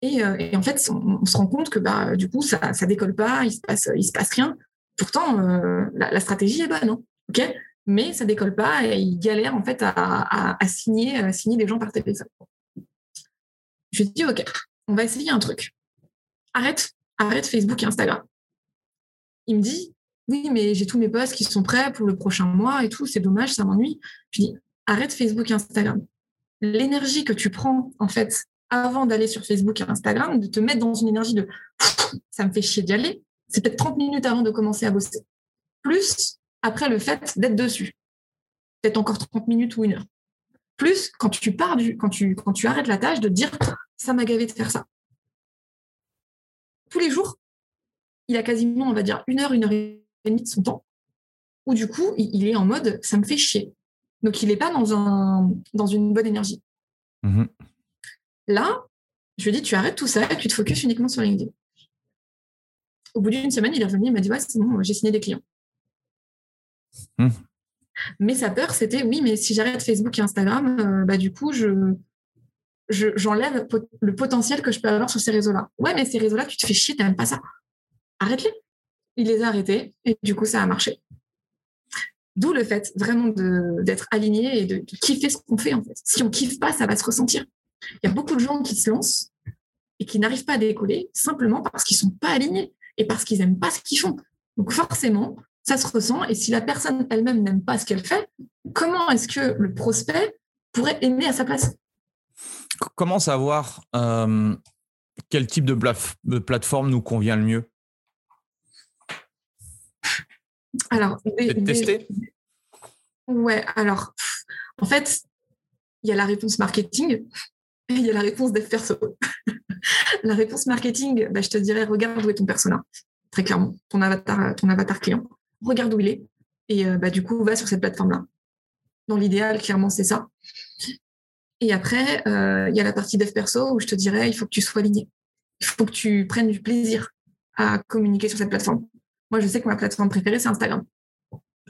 Et, en fait, on, se rend compte que bah, du coup, ça ne décolle pas, il se, passe, il se passe rien. Pourtant, la, stratégie est bonne. Hein, mais ça décolle pas et il galère en fait à, signer, signer des gens par téléphone. Je dis ok, on va essayer un truc. Arrête, arrête Facebook et Instagram. Il me dit oui, mais j'ai tous mes posts qui sont prêts pour le prochain mois et tout, c'est dommage, ça m'ennuie. Je dis arrête Facebook et Instagram. L'énergie que tu prends en fait avant d'aller sur Facebook et Instagram, de te mettre dans une énergie de ça me fait chier d'y aller, c'est peut-être 30 minutes avant de commencer à bosser. Plus après le fait d'être dessus. Peut-être encore 30 minutes ou une heure. Plus quand tu pars du, quand tu, quand tu arrêtes la tâche de dire ça m'a gavé de faire ça. Tous les jours, il a quasiment, on va dire, une heure, une heure et demie de son temps, où du coup, il est en mode ça me fait chier. Donc il n'est pas dans, un, dans une bonne énergie. Mmh Là, je lui ai dit tu arrêtes tout ça et tu te focuses uniquement sur LinkedIn. Au bout d'une semaine, il est revenu, il m'a dit ouais, c'est bon, j'ai signé des clients. Hmm. Mais sa peur, c'était oui, mais si j'arrête Facebook et Instagram, euh, bah, du coup, je, j'enlève le potentiel que je peux avoir sur ces réseaux-là. Ouais, mais ces réseaux-là, tu te fais chier, t'aimes pas ça. Arrête-les. Il les a arrêtés et du coup, ça a marché. D'où le fait vraiment d'être aligné et de, kiffer ce qu'on fait en fait. Si on kiffe pas, ça va se ressentir. Il y a beaucoup de gens qui se lancent et qui n'arrivent pas à décoller simplement parce qu'ils sont pas alignés et parce qu'ils aiment pas ce qu'ils font. Donc forcément, ça se ressent. Et si la personne elle-même n'aime pas ce qu'elle fait, comment est-ce que le prospect pourrait aimer à sa place? Comment savoir euh, quel type de, de, plateforme nous convient le mieux? Alors, tester? Ouais, alors, en fait, il y a la réponse marketing (laughs) il y a la réponse dev perso. (laughs) la réponse marketing, bah, je te dirais, regarde où est ton persona, très clairement, ton avatar, ton avatar client regarde où il est, Et bah, du coup, va sur cette plateforme-là. Dans l'idéal, clairement, c'est ça. Et après, il y a la partie dev perso où je te dirais, il faut que tu sois aligné. Il faut que tu prennes du plaisir à communiquer sur cette plateforme. Moi, je sais que ma plateforme préférée, c'est Instagram.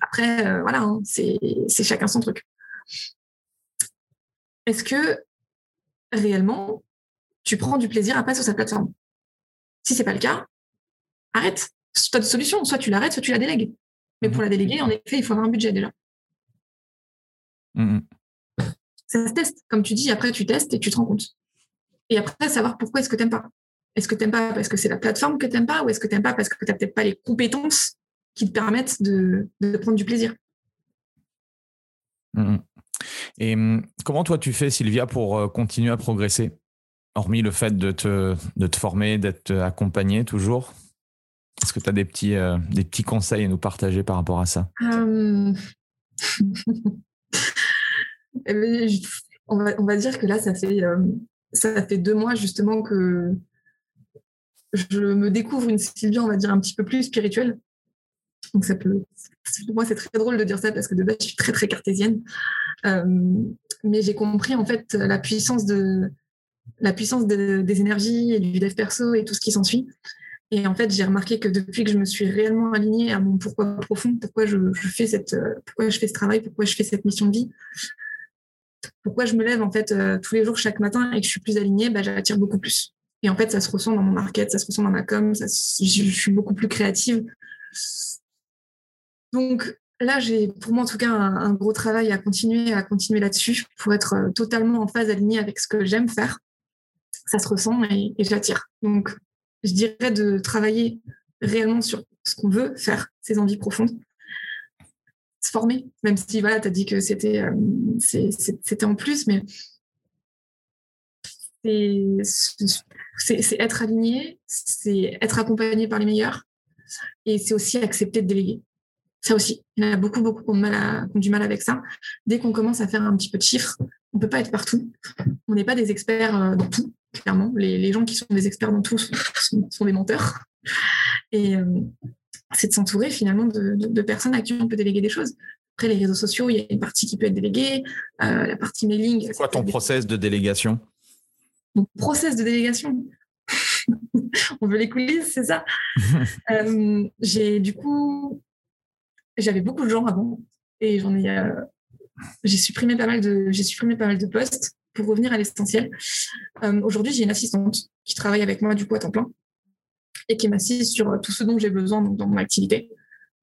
Après, voilà, hein, c'est chacun son truc. Est-ce que réellement, tu prends du plaisir à passer sur cette plateforme Si c'est pas le cas, arrête. Tu as deux solutions. Soit tu l'arrêtes, soit tu la délègues. Mais pour la déléguer, en effet, il faut avoir un budget déjà. Mmh Ça se teste. Comme tu dis, après, tu testes et tu te rends compte. Et après, savoir pourquoi est-ce que tu n'aimes pas. Est-ce que tu n'aimes pas parce que c'est la plateforme que tu n'aimes pas ou est-ce que tu n'aimes pas parce que tu n'as peut-être pas les compétences qui te permettent de, prendre du plaisir? Mmh Et mmh, comment toi tu fais, Sylvia, pour euh, continuer à progresser? Hormis le fait de te, de te former, d'être accompagné toujours? Est-ce que tu as des petits, euh, des petits conseils à nous partager par rapport à ça? (laughs) Eh ben, on, va, dire que là, ça fait, ça fait deux mois justement que je me découvre une Sylvia, on va dire, un petit peu plus spirituelle. Donc ça peut, moi, c'est très drôle de dire ça parce que de base, je suis très, très cartésienne. Mais j'ai compris en fait la puissance de la puissance des énergies et du dev perso et tout ce qui s'ensuit. Et en fait, j'ai remarqué que depuis que je me suis réellement alignée à mon pourquoi profond, pourquoi je, fais cette, euh, pourquoi je fais ce travail, pourquoi je fais cette mission de vie, pourquoi je me lève en fait euh, tous les jours, chaque matin, et que je suis plus alignée, bah, j'attire beaucoup plus. Et en fait, ça se ressent dans mon market, ça se ressent dans ma com, je, suis beaucoup plus créative. Donc là, j'ai pour moi en tout cas un, gros travail à continuer, à continuer là-dessus pour être euh, totalement en phase alignée avec ce que j'aime faire. Ça se ressent et, j'attire. Donc je dirais, de travailler réellement sur ce qu'on veut faire, ses envies profondes. Se former, même si voilà, tu as dit que c'était euh, c'était en plus, mais c'est être aligné, c'est être accompagné par les meilleurs, et c'est aussi accepter de déléguer. Ça aussi, il y en a beaucoup, beaucoup qui ont, mal du mal avec ça. Dès qu'on commence à faire un petit peu de chiffres, on ne peut pas être partout. On n'est pas des experts euh, dans tout clairement. Les, gens qui sont des experts dans tout sont, des menteurs. Et euh, c'est de s'entourer finalement de, personnes à qui on peut déléguer des choses. Après, les réseaux sociaux, il y a une partie qui peut être déléguée, euh, la partie mailing. C'est quoi ton process de délégation? Mon process de délégation? (laughs) On veut les coulisses, c'est ça? (laughs) Euh, J'ai du coup, j'avais beaucoup de gens avant et j'en ai, j'ai supprimé pas mal de, j'ai supprimé pas mal de postes pour revenir à l'essentiel, euh, aujourd'hui, j'ai une assistante qui travaille avec moi du coup à temps plein et qui m'assiste sur euh, tout ce dont j'ai besoin dans mon activité.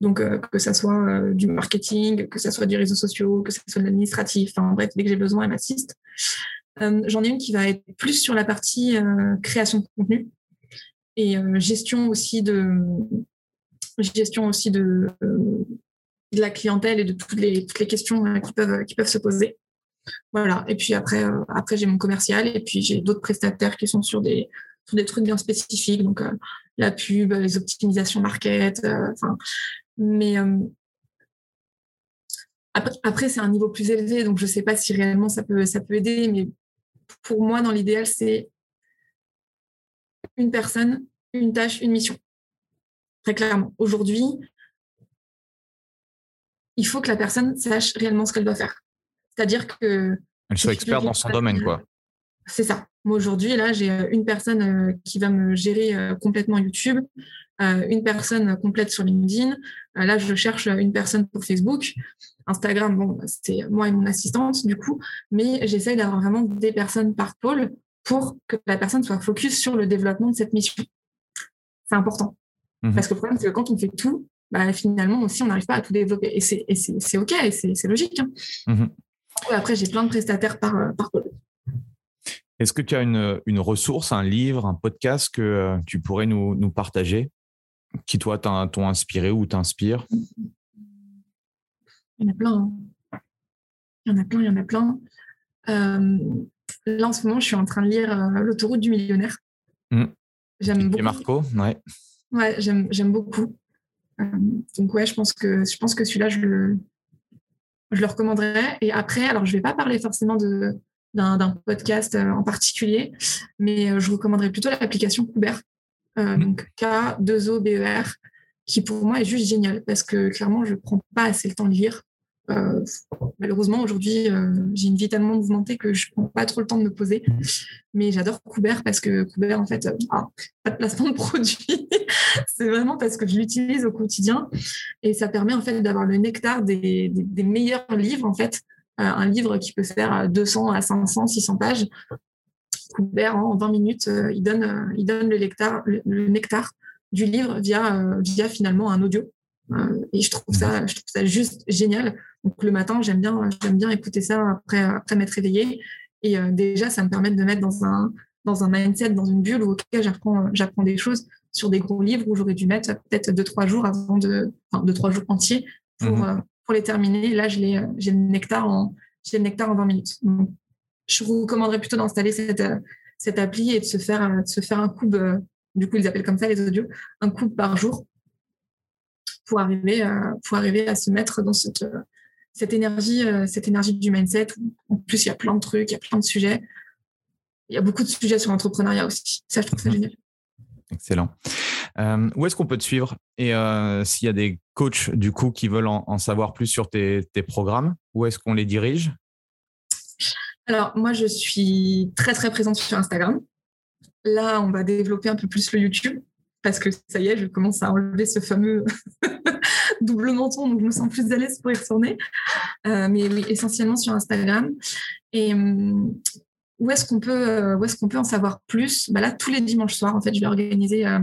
Donc, euh, que ça soit du marketing, que ça soit du réseau social, que ça soit de l'administratif, enfin bref, dès que j'ai besoin, elle m'assiste. J'en ai une qui va être plus sur la partie création de contenu et gestion aussi de gestion aussi de, de la clientèle et de toutes les, toutes les questions qui peuvent, qui peuvent se poser. Voilà. Et puis après, euh, après j'ai mon commercial et puis j'ai d'autres prestataires qui sont sur des, sur des trucs bien spécifiques, donc euh, la pub, les optimisations market. Euh, mais après, après c'est un niveau plus élevé, donc je ne sais pas si réellement ça peut, ça peut aider, mais pour moi, dans l'idéal, c'est une personne, une tâche, une mission. Très clairement. Aujourd'hui, il faut que la personne sache réellement ce qu'elle doit faire. C'est-à-dire que. Elle soit experte dans son domaine, quoi. C'est ça. Moi, aujourd'hui, là, j'ai euh, une personne euh, qui va me gérer euh, complètement YouTube, une personne complète sur LinkedIn. Là, je cherche une personne pour Facebook. Instagram, bon, c'est moi et mon assistante, du coup, mais j'essaye d'avoir vraiment des personnes par pôle pour que la personne soit focus sur le développement de cette mission. C'est important. Mmh Parce que le problème, c'est que quand on fait tout, bah, finalement aussi, on n'arrive pas à tout développer. Et c'est OK, et c'est logique. Hein. Mmh après, j'ai plein de prestataires par, euh, par Est-ce que tu as une, une, ressource, un livre, un podcast que euh, tu pourrais nous, nous partager qui, toi, t'ont inspiré ou t'inspire? Il y en a plein. Hein. Il y en a plein, il y en a plein. Euh, là, en ce moment, je suis en train de lire L'autoroute du millionnaire. Mmh. J'aime beaucoup. Marco, ouais. Ouais, j'aime beaucoup. Donc, ouais, je pense que, je pense que celui-là, je le, je le recommanderais. Et après, alors je ne vais pas parler forcément de, d'un, podcast euh, en particulier, mais euh, je recommanderais plutôt l'application Kuber, euh, mmh. donc K2OBER. qui pour moi est juste génial parce que clairement, je ne prends pas assez le temps de lire. Euh, malheureusement, aujourd'hui, euh, j'ai une vie tellement mouvementée que je prends pas trop le temps de me poser. Mais j'adore Coubert parce que Coubert, en fait, ah, pas de placement de produit. (laughs) c'est vraiment parce que je l'utilise au quotidien et ça permet en fait d'avoir le nectar des, meilleurs livres. En fait, un livre qui peut faire 200 à 500, 600 pages. Coubert, en 20 minutes, il donne, il donne le, nectar, le nectar du livre via, euh, via finalement un audio. Euh, et je trouve ça, je trouve ça juste génial. Donc le matin, j'aime bien, j'aime bien écouter ça après, après m'être réveillée. Et euh, déjà, ça me permet de me mettre dans un, dans un mindset, dans une bulle où j'apprends, j'apprends des choses sur des gros livres où j'aurais dû mettre peut-être deux, trois jours avant de, enfin, deux, trois jours entiers pour, mhm. pour les terminer. Là, je j'ai le nectar en, j'ai le nectar en 20 minutes. je vous recommanderais plutôt d'installer cette, cette appli et de se faire, de se faire un coup du coup ils appellent comme ça les audios, un coup par jour pour arriver, à, pour arriver à se mettre dans cette, cette, énergie, euh, cette énergie du mindset. En plus, il y a plein de trucs, il y a plein de sujets. Il y a beaucoup de sujets sur l'entrepreneuriat aussi. Ça, je trouve ça génial. Excellent. Euh, où est-ce qu'on peut te suivre? Et euh, s'il y a des coachs du coup qui veulent en, savoir plus sur tes, tes programmes, où est-ce qu'on les dirige? Alors moi, je suis très très présente sur Instagram. Là, on va développer un peu plus le YouTube parce que ça y est, je commence à enlever ce fameux (laughs) double menton, donc je me sens plus à l'aise pour y retourner. Euh, mais oui, essentiellement sur Instagram. Et hum, où est-ce qu'on peut, euh, est-ce peut en savoir plus? Bah Là, tous les dimanches soirs, en fait, je vais organiser euh,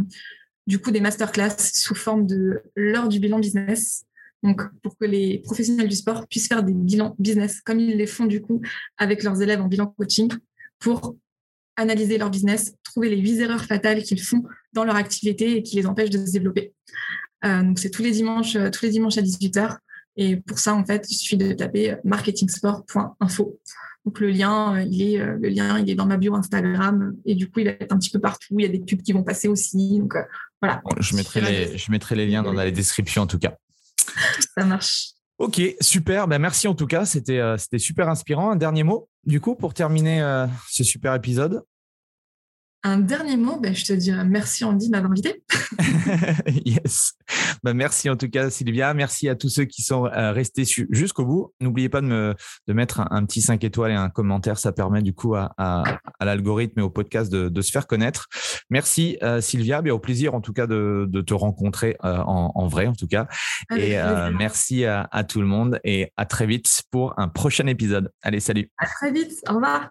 du coup des masterclass sous forme de l'heure du bilan business. Donc, pour que les professionnels du sport puissent faire des bilans business comme ils les font du coup avec leurs élèves en bilan coaching pour analyser leur business, trouver les huit erreurs fatales qu'ils font dans leur activité et qui les empêchent de se développer. Euh, donc c'est tous les dimanches, euh, tous les dimanches à 18h. Et pour ça, en fait, il suffit de taper marketingsport.info. Donc le lien, euh, il est le lien, il est dans ma bio Instagram et du coup, il va être un petit peu partout. Il y a des pubs qui vont passer aussi. Donc voilà. je mettrai les, je mettrai les liens dans la description en tout cas. Ça marche. Ok, super. Ben, merci en tout cas. C'était c'était super inspirant. Un dernier mot du coup, pour terminer euh, ce super épisode? Un dernier mot, ben, je te dirais merci Andy de m'avoir invité. (laughs) yes. Ben, merci en tout cas Sylvia. Merci à tous ceux qui sont euh, restés jusqu'au bout. N'oubliez pas de, me, de mettre un, petit 5 étoiles et un commentaire. Ça permet du coup à, à, l'algorithme et au podcast de, de, se faire connaître. Merci euh, Sylvia. Bien, au plaisir en tout cas de, de te rencontrer en, en, vrai en tout cas. et merci à, à tout le monde et à très vite pour un prochain épisode. Allez, salut. À très vite. Au revoir.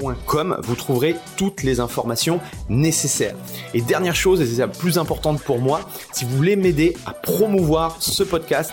vous trouverez toutes les informations nécessaires. Et dernière chose, et c'est la plus importante pour moi, si vous voulez m'aider à promouvoir ce podcast,